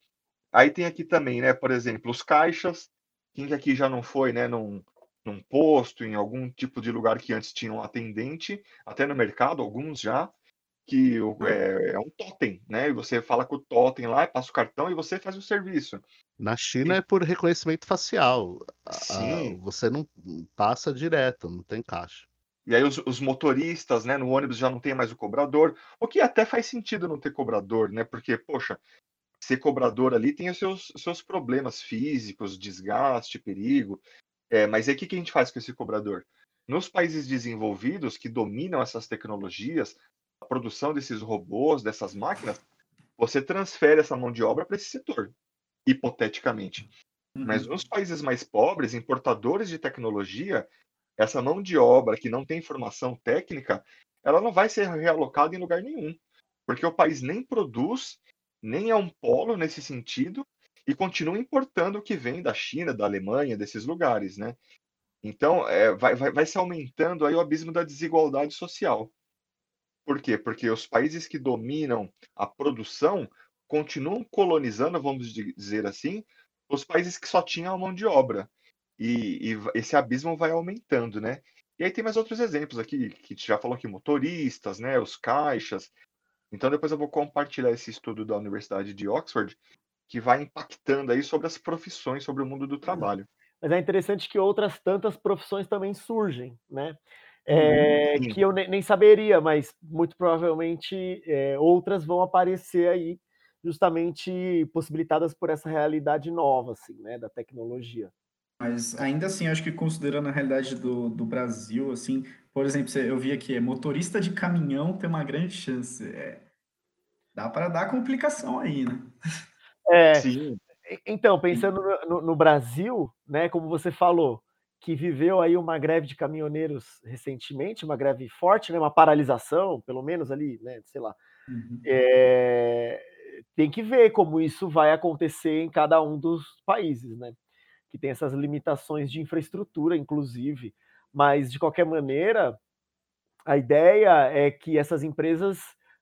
Aí tem aqui também, né? Por exemplo, os caixas. Quem que aqui já não foi, né? Num, num posto, em algum tipo de lugar que antes tinha um atendente, até no mercado, alguns já, que o- é, é um totem, né? E você fala com o totem lá, passa o cartão e você faz o serviço. Na China é por reconhecimento facial. Sim. você não passa direto, não tem caixa. E aí os, os motoristas, né, no ônibus já não tem mais o cobrador, o que até faz sentido não ter cobrador, né? Porque, poxa, ser cobrador ali tem os seus, seus problemas físicos, desgaste, perigo. É, mas aí o que, que a gente faz com esse cobrador? Nos países desenvolvidos que dominam essas tecnologias, a produção desses robôs, dessas máquinas, você transfere essa mão de obra para esse setor, hipoteticamente. Mas Uhum. nos países mais pobres, importadores de tecnologia, essa mão de obra que não tem formação técnica, ela não vai ser realocada em lugar nenhum, porque o país nem produz, nem é um polo nesse sentido, e continua importando o que vem da China, da Alemanha, desses lugares, né? Então, é, vai, vai, vai se aumentando aí o abismo da desigualdade social. Por quê? Porque os países que dominam a produção continuam colonizando, vamos dizer assim, os países que só tinham a mão de obra. E, e esse abismo vai aumentando, né? E aí tem mais outros exemplos aqui, que já falou aqui, motoristas, né, os caixas. Então depois eu vou compartilhar esse estudo da Universidade de Oxford, que vai impactando aí sobre as profissões, sobre o mundo do trabalho. Mas é interessante que outras tantas profissões também surgem, né? É, que eu nem, nem, saberia, mas muito provavelmente é, outras vão aparecer aí, justamente possibilitadas por essa realidade nova, assim, né, da tecnologia. Mas ainda assim, acho que considerando a realidade do, do Brasil, assim, por exemplo, eu vi aqui, é, motorista de caminhão tem uma grande chance. É, dá para dar complicação aí, né? É, Sim. Então, pensando no, no, no, Brasil, né, como você falou, que viveu aí uma greve de caminhoneiros recentemente, uma greve forte, né, uma paralisação, pelo menos ali, né, sei lá. Uhum. É, tem que ver como isso vai acontecer em cada um dos países, né? que tem essas limitações de infraestrutura, inclusive. Mas, de qualquer maneira, a ideia é que essas empresas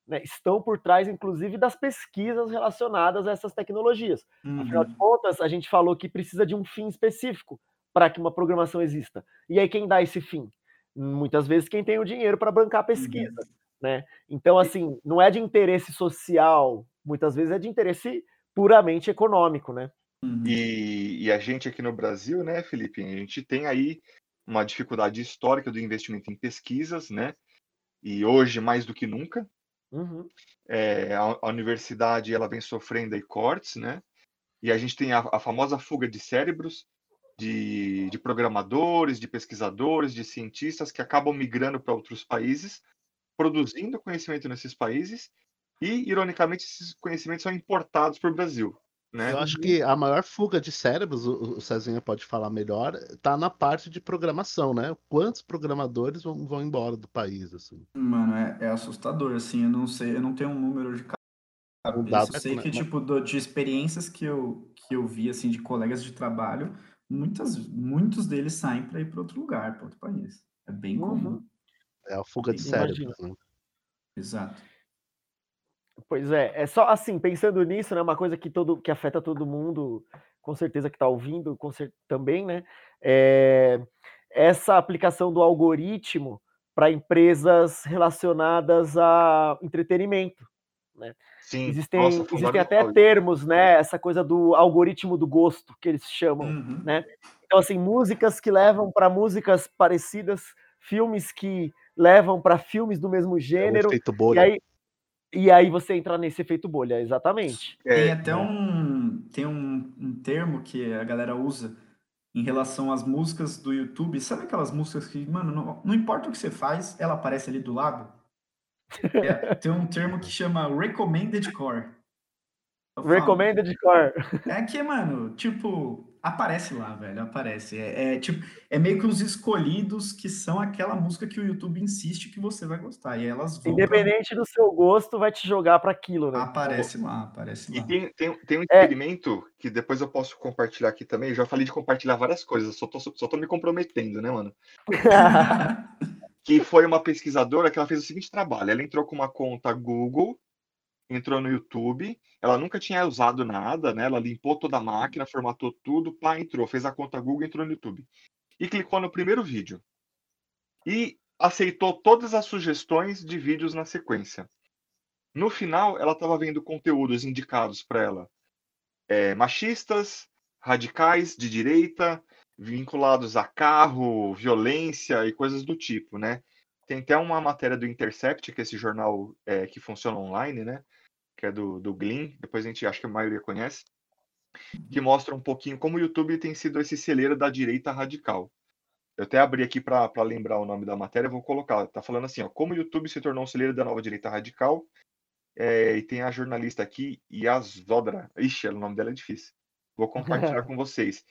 né, estão por trás, inclusive, das pesquisas relacionadas a essas tecnologias. Uhum. Afinal de uhum. contas, a gente falou que precisa de um fim específico para que uma programação exista. E aí, quem dá esse fim? Muitas vezes, quem tem o dinheiro para bancar a pesquisa. Uhum. Né? Então, assim, não é de interesse social, muitas vezes é de interesse puramente econômico, né? Uhum. E, e, a gente aqui no Brasil, né, Felipe, a gente tem aí uma dificuldade histórica do investimento em pesquisas, né? E hoje mais do que nunca. Uhum. É, a, a, universidade ela vem sofrendo aí cortes, né? E a gente tem a, a famosa fuga de cérebros de, de programadores, de pesquisadores, de cientistas que acabam migrando para outros países, produzindo conhecimento nesses países e, ironicamente, esses conhecimentos são importados para o Brasil. Né? Eu acho que a maior fuga de cérebros, o, o Cezinha pode falar melhor, tá na parte de programação, né? Quantos programadores vão, vão embora do país, assim? Mano, é, é assustador, assim, eu não sei, eu não tenho um número de cabeça. Eu sei que, tipo, do, de experiências que eu, que eu vi, assim, de colegas de trabalho, muitas, muitos deles saem para ir para outro lugar, para outro país. É bem uhum. comum. É a fuga de cérebros, né? Exato. Pois é, é só assim, pensando nisso, né, uma coisa que todo que afeta todo mundo, com certeza que está ouvindo, com cer também, né, é essa aplicação do algoritmo para empresas relacionadas a entretenimento, né? Sim, existem, nossa, existem até termos, né? Essa coisa do algoritmo do gosto que eles chamam, uhum. né? Então assim, músicas que levam para músicas parecidas, filmes que levam para filmes do mesmo é gênero, é e aí e aí você entra nesse efeito bolha, exatamente. É, tem até um, tem um, um termo que a galera usa em relação às músicas do YouTube. Sabe aquelas músicas que, mano, não, não importa o que você faz, ela aparece ali do lado? É, tem um termo que chama Recommended Core. Recommended Core. É que, mano, tipo, Aparece lá, velho, aparece. É, é, tipo, é meio que os escolhidos que são aquela música que o YouTube insiste que você vai gostar. E elas vão. Independente pra... do seu gosto, vai te jogar para aquilo, né? Aparece lá, aparece lá. E tem, tem, tem um é. experimento é. que depois eu posso compartilhar aqui também. Eu já falei de compartilhar várias coisas, só tô, só tô me comprometendo, né, mano? que foi uma pesquisadora que ela fez o seguinte trabalho: ela entrou com uma conta Google entrou no YouTube, ela nunca tinha usado nada, né? Ela limpou toda a máquina, formatou tudo, pá, entrou, fez a conta Google, entrou no YouTube. E clicou no primeiro vídeo. E aceitou todas as sugestões de vídeos na sequência. No final, ela estava vendo conteúdos indicados para ela. É, machistas, radicais, de direita, vinculados a carro, violência e coisas do tipo, né? Tem até uma matéria do Intercept, que é esse jornal é, que funciona online, né? Que é do, do Glean, depois a gente acho que a maioria conhece, que mostra um pouquinho como o YouTube tem sido esse celeiro da direita radical. Eu até abri aqui para lembrar o nome da matéria, vou colocar. Tá falando assim, ó, como o YouTube se tornou um celeiro da nova direita radical. É, e tem a jornalista aqui, Yazodra. Ixi, o nome dela é difícil. Vou compartilhar com vocês.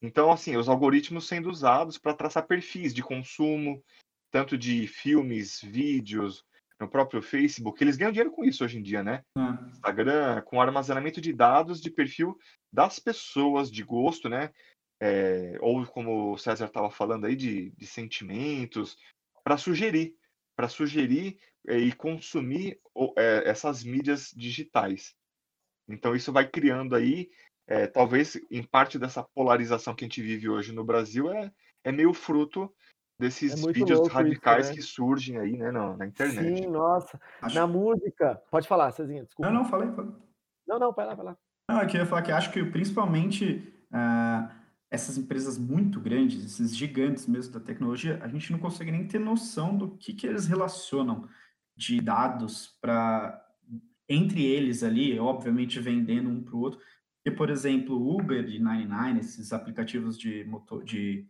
Então, assim, os algoritmos sendo usados para traçar perfis de consumo, tanto de filmes, vídeos, no próprio Facebook, eles ganham dinheiro com isso hoje em dia, né? É. Instagram, com armazenamento de dados de perfil das pessoas, de gosto, né? É, ou como o César estava falando aí, de, de sentimentos, para sugerir, para sugerir é, e consumir é, essas mídias digitais. Então isso vai criando aí, é, talvez em parte dessa polarização que a gente vive hoje no Brasil é, é meio fruto desses É vídeos louco isso, radicais né? que surgem aí, né, na, na internet. Sim, nossa. Acho- Na música. Pode falar, Cezinha, desculpa. Não, não, falei, falei. Não, não, vai lá, vai lá. Não, é eu ia falar que acho que principalmente ah, essas empresas muito grandes, esses gigantes mesmo da tecnologia, a gente não consegue nem ter noção do que, que eles relacionam de dados para entre eles ali, obviamente vendendo um para o outro. E, por exemplo, Uber e 99, esses aplicativos de motor de,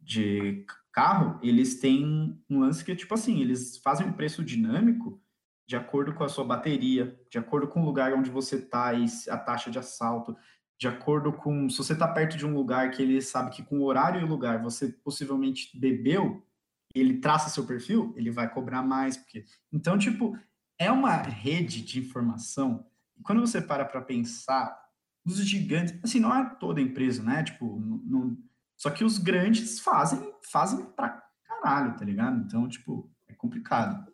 de carro, eles têm um lance que é tipo assim, eles fazem um preço dinâmico de acordo com a sua bateria, de acordo com o lugar onde você está e a taxa de assalto, de acordo com se você está perto de um lugar que ele sabe que com o horário e lugar você possivelmente bebeu, ele traça seu perfil, ele vai cobrar mais, porque então tipo é uma rede de informação. E quando você para para pensar, os gigantes, assim, não é toda empresa, né? Tipo, não- só que os grandes fazem, fazem pra caralho, tá ligado? Então, tipo, é complicado.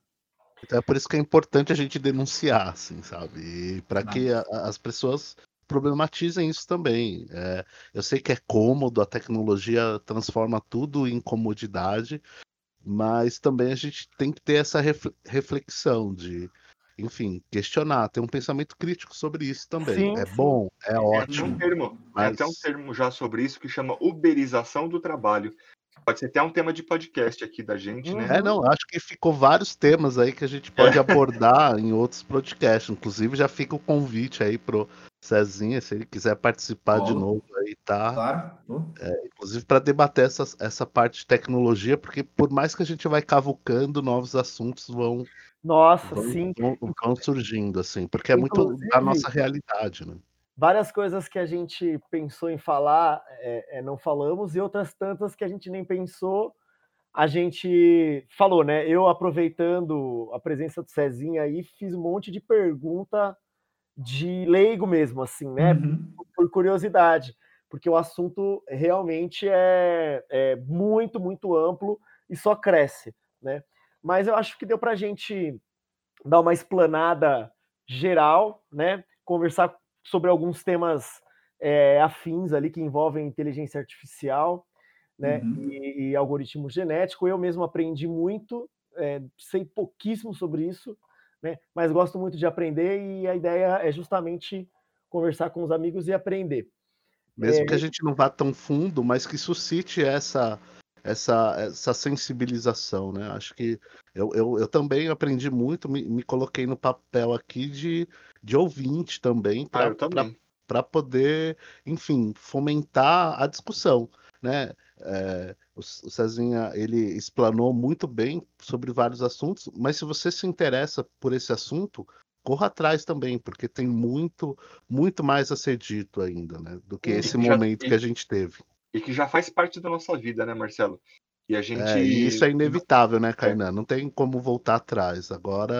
Então é por isso que é importante a gente denunciar, assim, sabe? Para que a- as pessoas problematizem isso também. É, eu sei que é cômodo, a tecnologia transforma tudo em comodidade, mas também a gente tem que ter essa ref- reflexão de, enfim, questionar, ter um pensamento crítico sobre isso também. Sim, é sim. bom, é É, tem ótimo. um termo, mas- tem até um termo já sobre isso que chama uberização do trabalho. Pode ser até um tema de podcast aqui da gente, né? É, não, acho que ficou vários temas aí que a gente pode abordar em outros podcasts. Inclusive, já fica o convite aí pro Cezinha, se ele quiser participar de Bom. novo aí, tá? Claro. Pô. Inclusive para debater essa, essa parte de tecnologia, porque por mais que a gente vai cavucando, novos assuntos vão, Nossa, vão, sim. vão, vão surgindo, assim, porque é muito da nossa realidade, né? Várias coisas que a gente pensou em falar, é, é, não falamos, e outras tantas que a gente nem pensou, a gente falou, né? Eu, aproveitando a presença do Cezinha aí, fiz um monte de pergunta de leigo mesmo, assim, né? Uhum. por curiosidade, porque o assunto realmente é, é muito, muito amplo e só cresce, né? Mas eu acho que deu para a gente dar uma explanada geral, né? Conversar sobre alguns temas é, afins ali que envolvem inteligência artificial, né? Uhum. E, e algoritmo genético. Eu mesmo aprendi muito, é, sei pouquíssimo sobre isso, né? Mas gosto muito de aprender e a ideia é justamente conversar com os amigos e aprender. Mesmo É, que a gente não vá tão fundo, mas que suscite essa, essa, essa sensibilização, né? Acho que eu, eu, eu também aprendi muito, me, me coloquei no papel aqui de, de ouvinte também, Ah, para para poder, enfim, fomentar a discussão, né? É, o, Cezinha, ele explanou muito bem sobre vários assuntos, mas se você se interessa por esse assunto, corra atrás também, porque tem muito, muito mais a ser dito ainda, né? Do que E esse já- momento e- que a gente teve. E que já faz parte da nossa vida, né, Marcelo? E a gente. É, e isso é inevitável, né, Kainan? Não tem como voltar atrás. Agora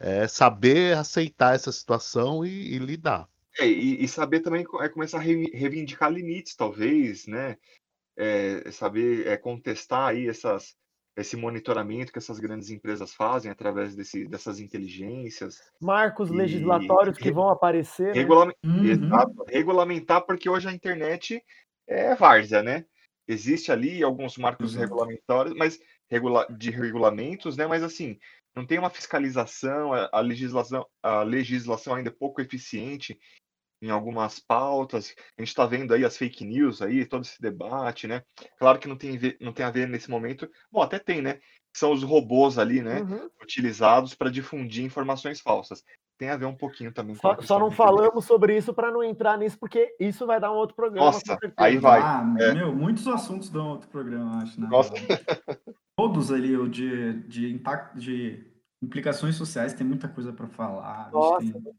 é, é saber aceitar essa situação e, e lidar. É, e, e saber também é começar a re- reivindicar limites, talvez, né? É, saber é, contestar aí essas, esse monitoramento que essas grandes empresas fazem através desse, dessas inteligências. marcos E- legislatórios que vão aparecer. né? Regula- Uhum. Exato, regulamentar, porque hoje a internet é várzea, né? Existe ali alguns marcos Exato. regulamentários, mas regula de regulamentos, né? Mas assim, não tem uma fiscalização, a, a legislação, a legislação ainda é pouco eficiente em algumas pautas. A gente está vendo aí as fake news aí, todo esse debate, né? Claro que não tem, não tem a ver nesse momento. Bom, até tem, né? São os robôs ali, né? Uhum. Utilizados para difundir informações falsas. Tem a ver um pouquinho também com a Só, só não falamos sobre isso para não entrar nisso, porque isso vai dar um outro programa. Nossa, aí vai. Ah, é. meu, muitos assuntos dão outro programa, acho, né? Nossa. Todos ali, o de, de impacto, de implicações sociais, tem muita coisa para falar. Nossa, tem- muita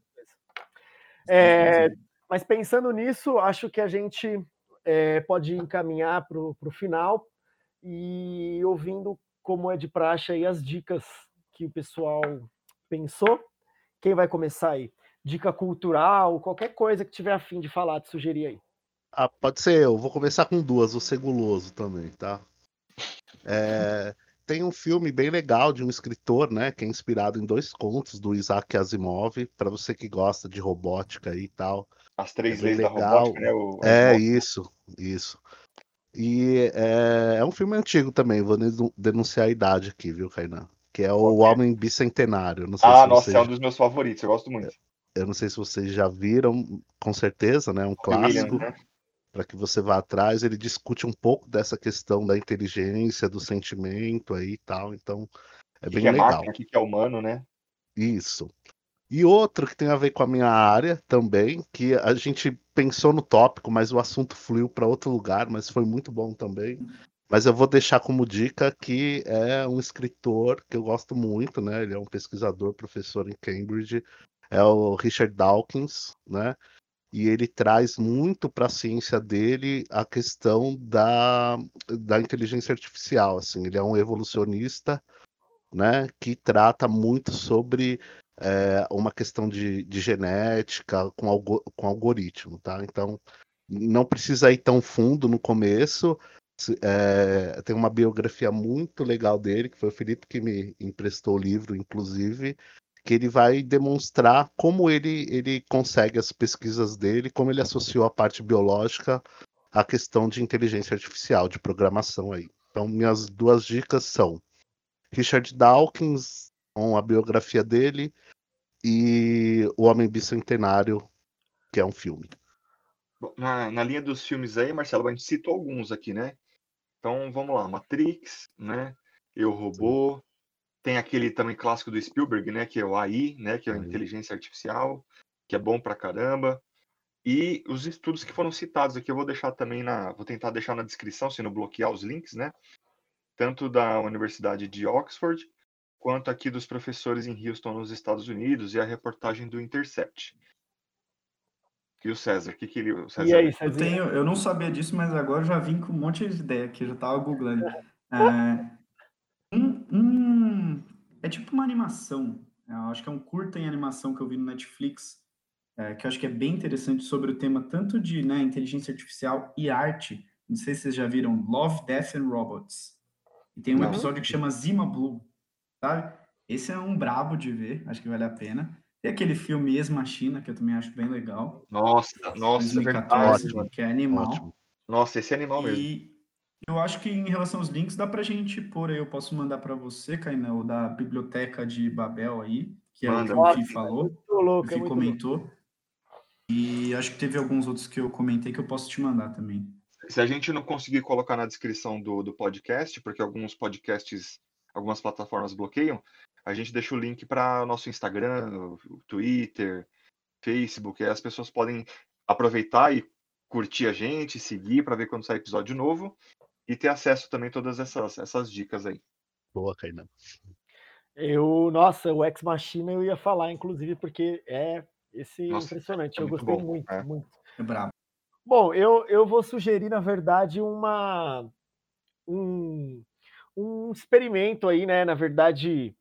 É, Mas pensando nisso, acho que a gente é, pode encaminhar para o final e ouvindo como é de praxe aí as dicas que o pessoal pensou. Quem vai começar aí? Dica cultural, qualquer coisa que tiver a fim de falar, de sugerir aí. Ah, pode ser eu. Vou começar com duas, vou ser guloso também, tá? É, tem um filme bem legal de um escritor, né, que é inspirado em dois contos do Isaac Asimov, para você que gosta de robótica e tal. As três É leis da legal. robótica, né? O, É isso, isso. E é, é um filme antigo também, vou denu- denunciar a idade aqui, viu, Kainan? Que é o é? Homem Bicentenário. Não sei Ah, nossa, vocês, é um dos meus favoritos, eu gosto muito. eu não sei se vocês já viram, com certeza, né? Um Robin Williams, clássico. né? para que você vá atrás, ele discute um pouco dessa questão da inteligência, do sentimento aí e tal, então é O que bem que é legal. máquina, o que que é humano, né? Isso. E outro que tem a ver com a minha área também, que a gente pensou no tópico, mas o assunto fluiu para outro lugar, mas foi muito bom também. Mas eu vou deixar como dica que é um escritor que eu gosto muito, né? Ele é um pesquisador, professor em Cambridge, é o Richard Dawkins, né? E ele traz muito para a ciência dele a questão da, da inteligência artificial, assim. Ele é um evolucionista, né? Que trata muito sobre é, uma questão de, de genética com, algo, com algoritmo, tá? Então, não precisa ir tão fundo no começo. É, tem uma biografia muito legal dele, que foi o Felipe que me emprestou o livro, inclusive, que ele vai demonstrar como ele, ele consegue as pesquisas dele, como ele associou a parte biológica à questão de inteligência artificial, de programação aí. Então, minhas duas dicas são Richard Dawkins, com a biografia dele, e O Homem Bicentenário, que é um filme. Na, na linha dos filmes aí, Marcelo, a gente citou alguns aqui, né? Então vamos lá, Matrix, né? Eu Robô, tem aquele também clássico do Spielberg, né? Que é o AI, né? Que é a inteligência artificial, que é bom pra caramba. E os estudos que foram citados aqui, eu vou deixar também na. Vou tentar deixar na descrição, se não bloquear os links, né? Tanto da Universidade de Oxford, quanto aqui dos professores em Houston, nos Estados Unidos, e a reportagem do Intercept. E o César, o que, que ele. O César, E aí, Eu Cezinha? tenho, eu não sabia disso, mas agora eu já vim com um monte de ideia aqui, eu já tava googlando. É, um- um- é tipo uma animação, eu acho que é um curta em animação que eu vi no Netflix, é, que eu acho que é bem interessante sobre o tema tanto de né, inteligência artificial e arte. Não sei se vocês já viram Love, Death and Robots. E tem um Não. episódio que chama Zima Blue, sabe? Esse é um brabo de ver, acho que vale a pena. Tem aquele filme Ex Machina, que eu também acho bem legal. Nossa, nossa, é 2014, verdade, mano. que é animal. Ótimo. Nossa, esse é animal mesmo. E eu acho que em relação aos links, dá pra gente pôr aí, eu posso mandar pra você, Kainan, o da Biblioteca de Babel aí, que é o que Manda. o Fih falou, Muito o louco, é muito louco. comentou. E acho que teve alguns outros que eu comentei que eu posso te mandar também. Se a gente não conseguir colocar na descrição do, do podcast, porque alguns podcasts, algumas plataformas bloqueiam, a gente deixa o link para nosso Instagram, Twitter, Facebook, aí as pessoas podem aproveitar e curtir a gente, seguir para ver quando sai episódio novo e ter acesso também a todas essas, essas dicas aí. Boa, Kainan. Eu, nossa, o Ex Machina eu ia falar, inclusive, porque é esse Nossa, impressionante. é eu muito gostei bom, muito, é. muito. É brabo. Bom, eu, eu vou sugerir, na verdade, uma um, um experimento aí, né? Na verdade,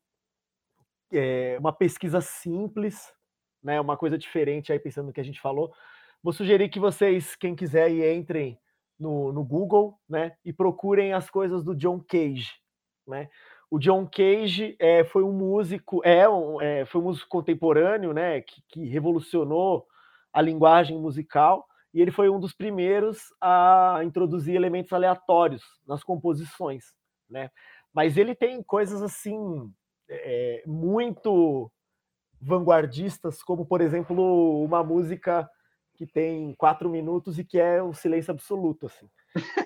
é uma pesquisa simples, né? Uma coisa diferente aí, pensando no que a gente falou. Vou sugerir que vocês, quem quiser, entrem no, no Google, né? E procurem as coisas do John Cage, né? O John Cage é, foi um músico, é, um, é, foi um músico contemporâneo, né? Que, que revolucionou a linguagem musical e ele foi um dos primeiros a introduzir elementos aleatórios nas composições, né? Mas ele tem coisas assim é, muito vanguardistas, como por exemplo uma música que tem quatro minutos e que é um silêncio absoluto, assim,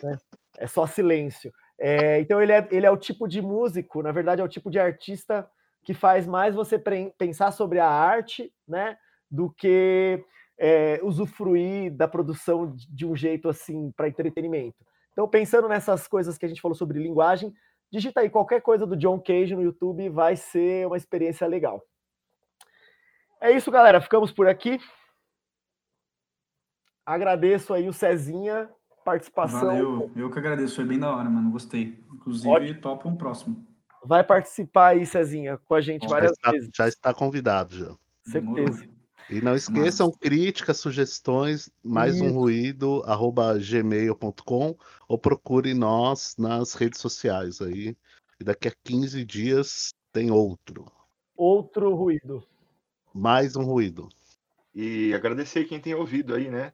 né? é só silêncio. É, então ele é, ele é o tipo de músico, na verdade é o tipo de artista que faz mais você pensar sobre a arte, né, do que é, usufruir da produção de um jeito assim para entretenimento. Então, pensando nessas coisas que a gente falou sobre linguagem, digita aí qualquer coisa do John Cage no YouTube, vai ser uma experiência legal. É isso, galera. Ficamos por aqui. Agradeço aí o Cezinha, participação. Valeu, eu que agradeço, foi bem da hora, mano. Gostei. Inclusive, Ótimo. topa um próximo. Vai participar aí, Cezinha, com a gente Já várias está, vezes. já está convidado, já. Certeza. E não esqueçam, críticas, sugestões, mais um Isso. ruído, arroba gmail.com ou procure nós nas redes sociais aí. e daqui a 15 dias tem outro. Outro ruído. Mais um ruído. E agradecer quem tem ouvido aí, né?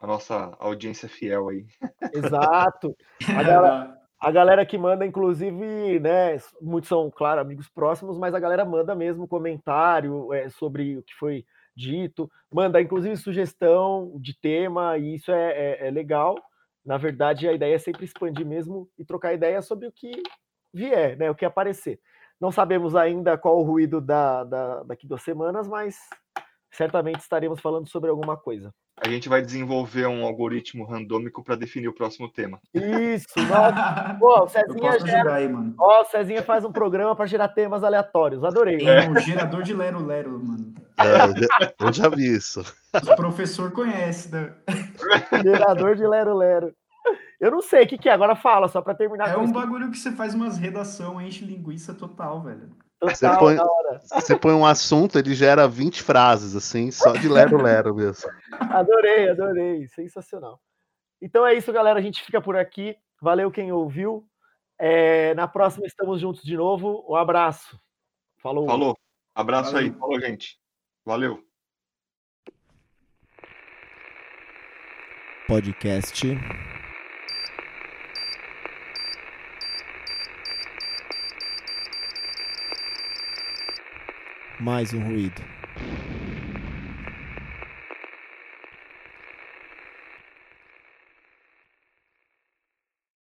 A nossa audiência fiel aí. Exato. A galera, a galera que manda, inclusive, né? Muitos são, claro, amigos próximos, mas a galera manda mesmo comentário é, sobre o que foi dito, manda inclusive sugestão de tema, e isso é, é, é legal. Na verdade, a ideia é sempre expandir mesmo e trocar ideia sobre o que vier, né? O que aparecer. Não sabemos ainda qual o ruído da, da, daqui duas semanas, mas certamente estaremos falando sobre alguma coisa. A gente vai desenvolver um algoritmo randômico para definir o próximo tema. Isso, nossa. Pô, o Cezinha, Eu posso gera... aí, mano. Ó, o Cezinha faz um programa para gerar temas aleatórios. Adorei. Tem um gerador de Lero Lero, mano. É, eu já- eu já vi isso. O professor conhece, né? Gerador de Lero Lero. Eu não sei o que, que é, agora fala, só para terminar É com um isso. bagulho que você faz umas redação, enche linguiça total, velho. Você põe-. Você põe um assunto, ele gera 20 frases, assim, só de lero-lero mesmo. Adorei, adorei. Sensacional. Então é isso, galera. A gente fica por aqui. Valeu quem ouviu. É, na próxima estamos juntos de novo. Um abraço. Falou. Falou. Abraço aí. Valeu. Falou, gente. Valeu. Podcast. Mais um ruído.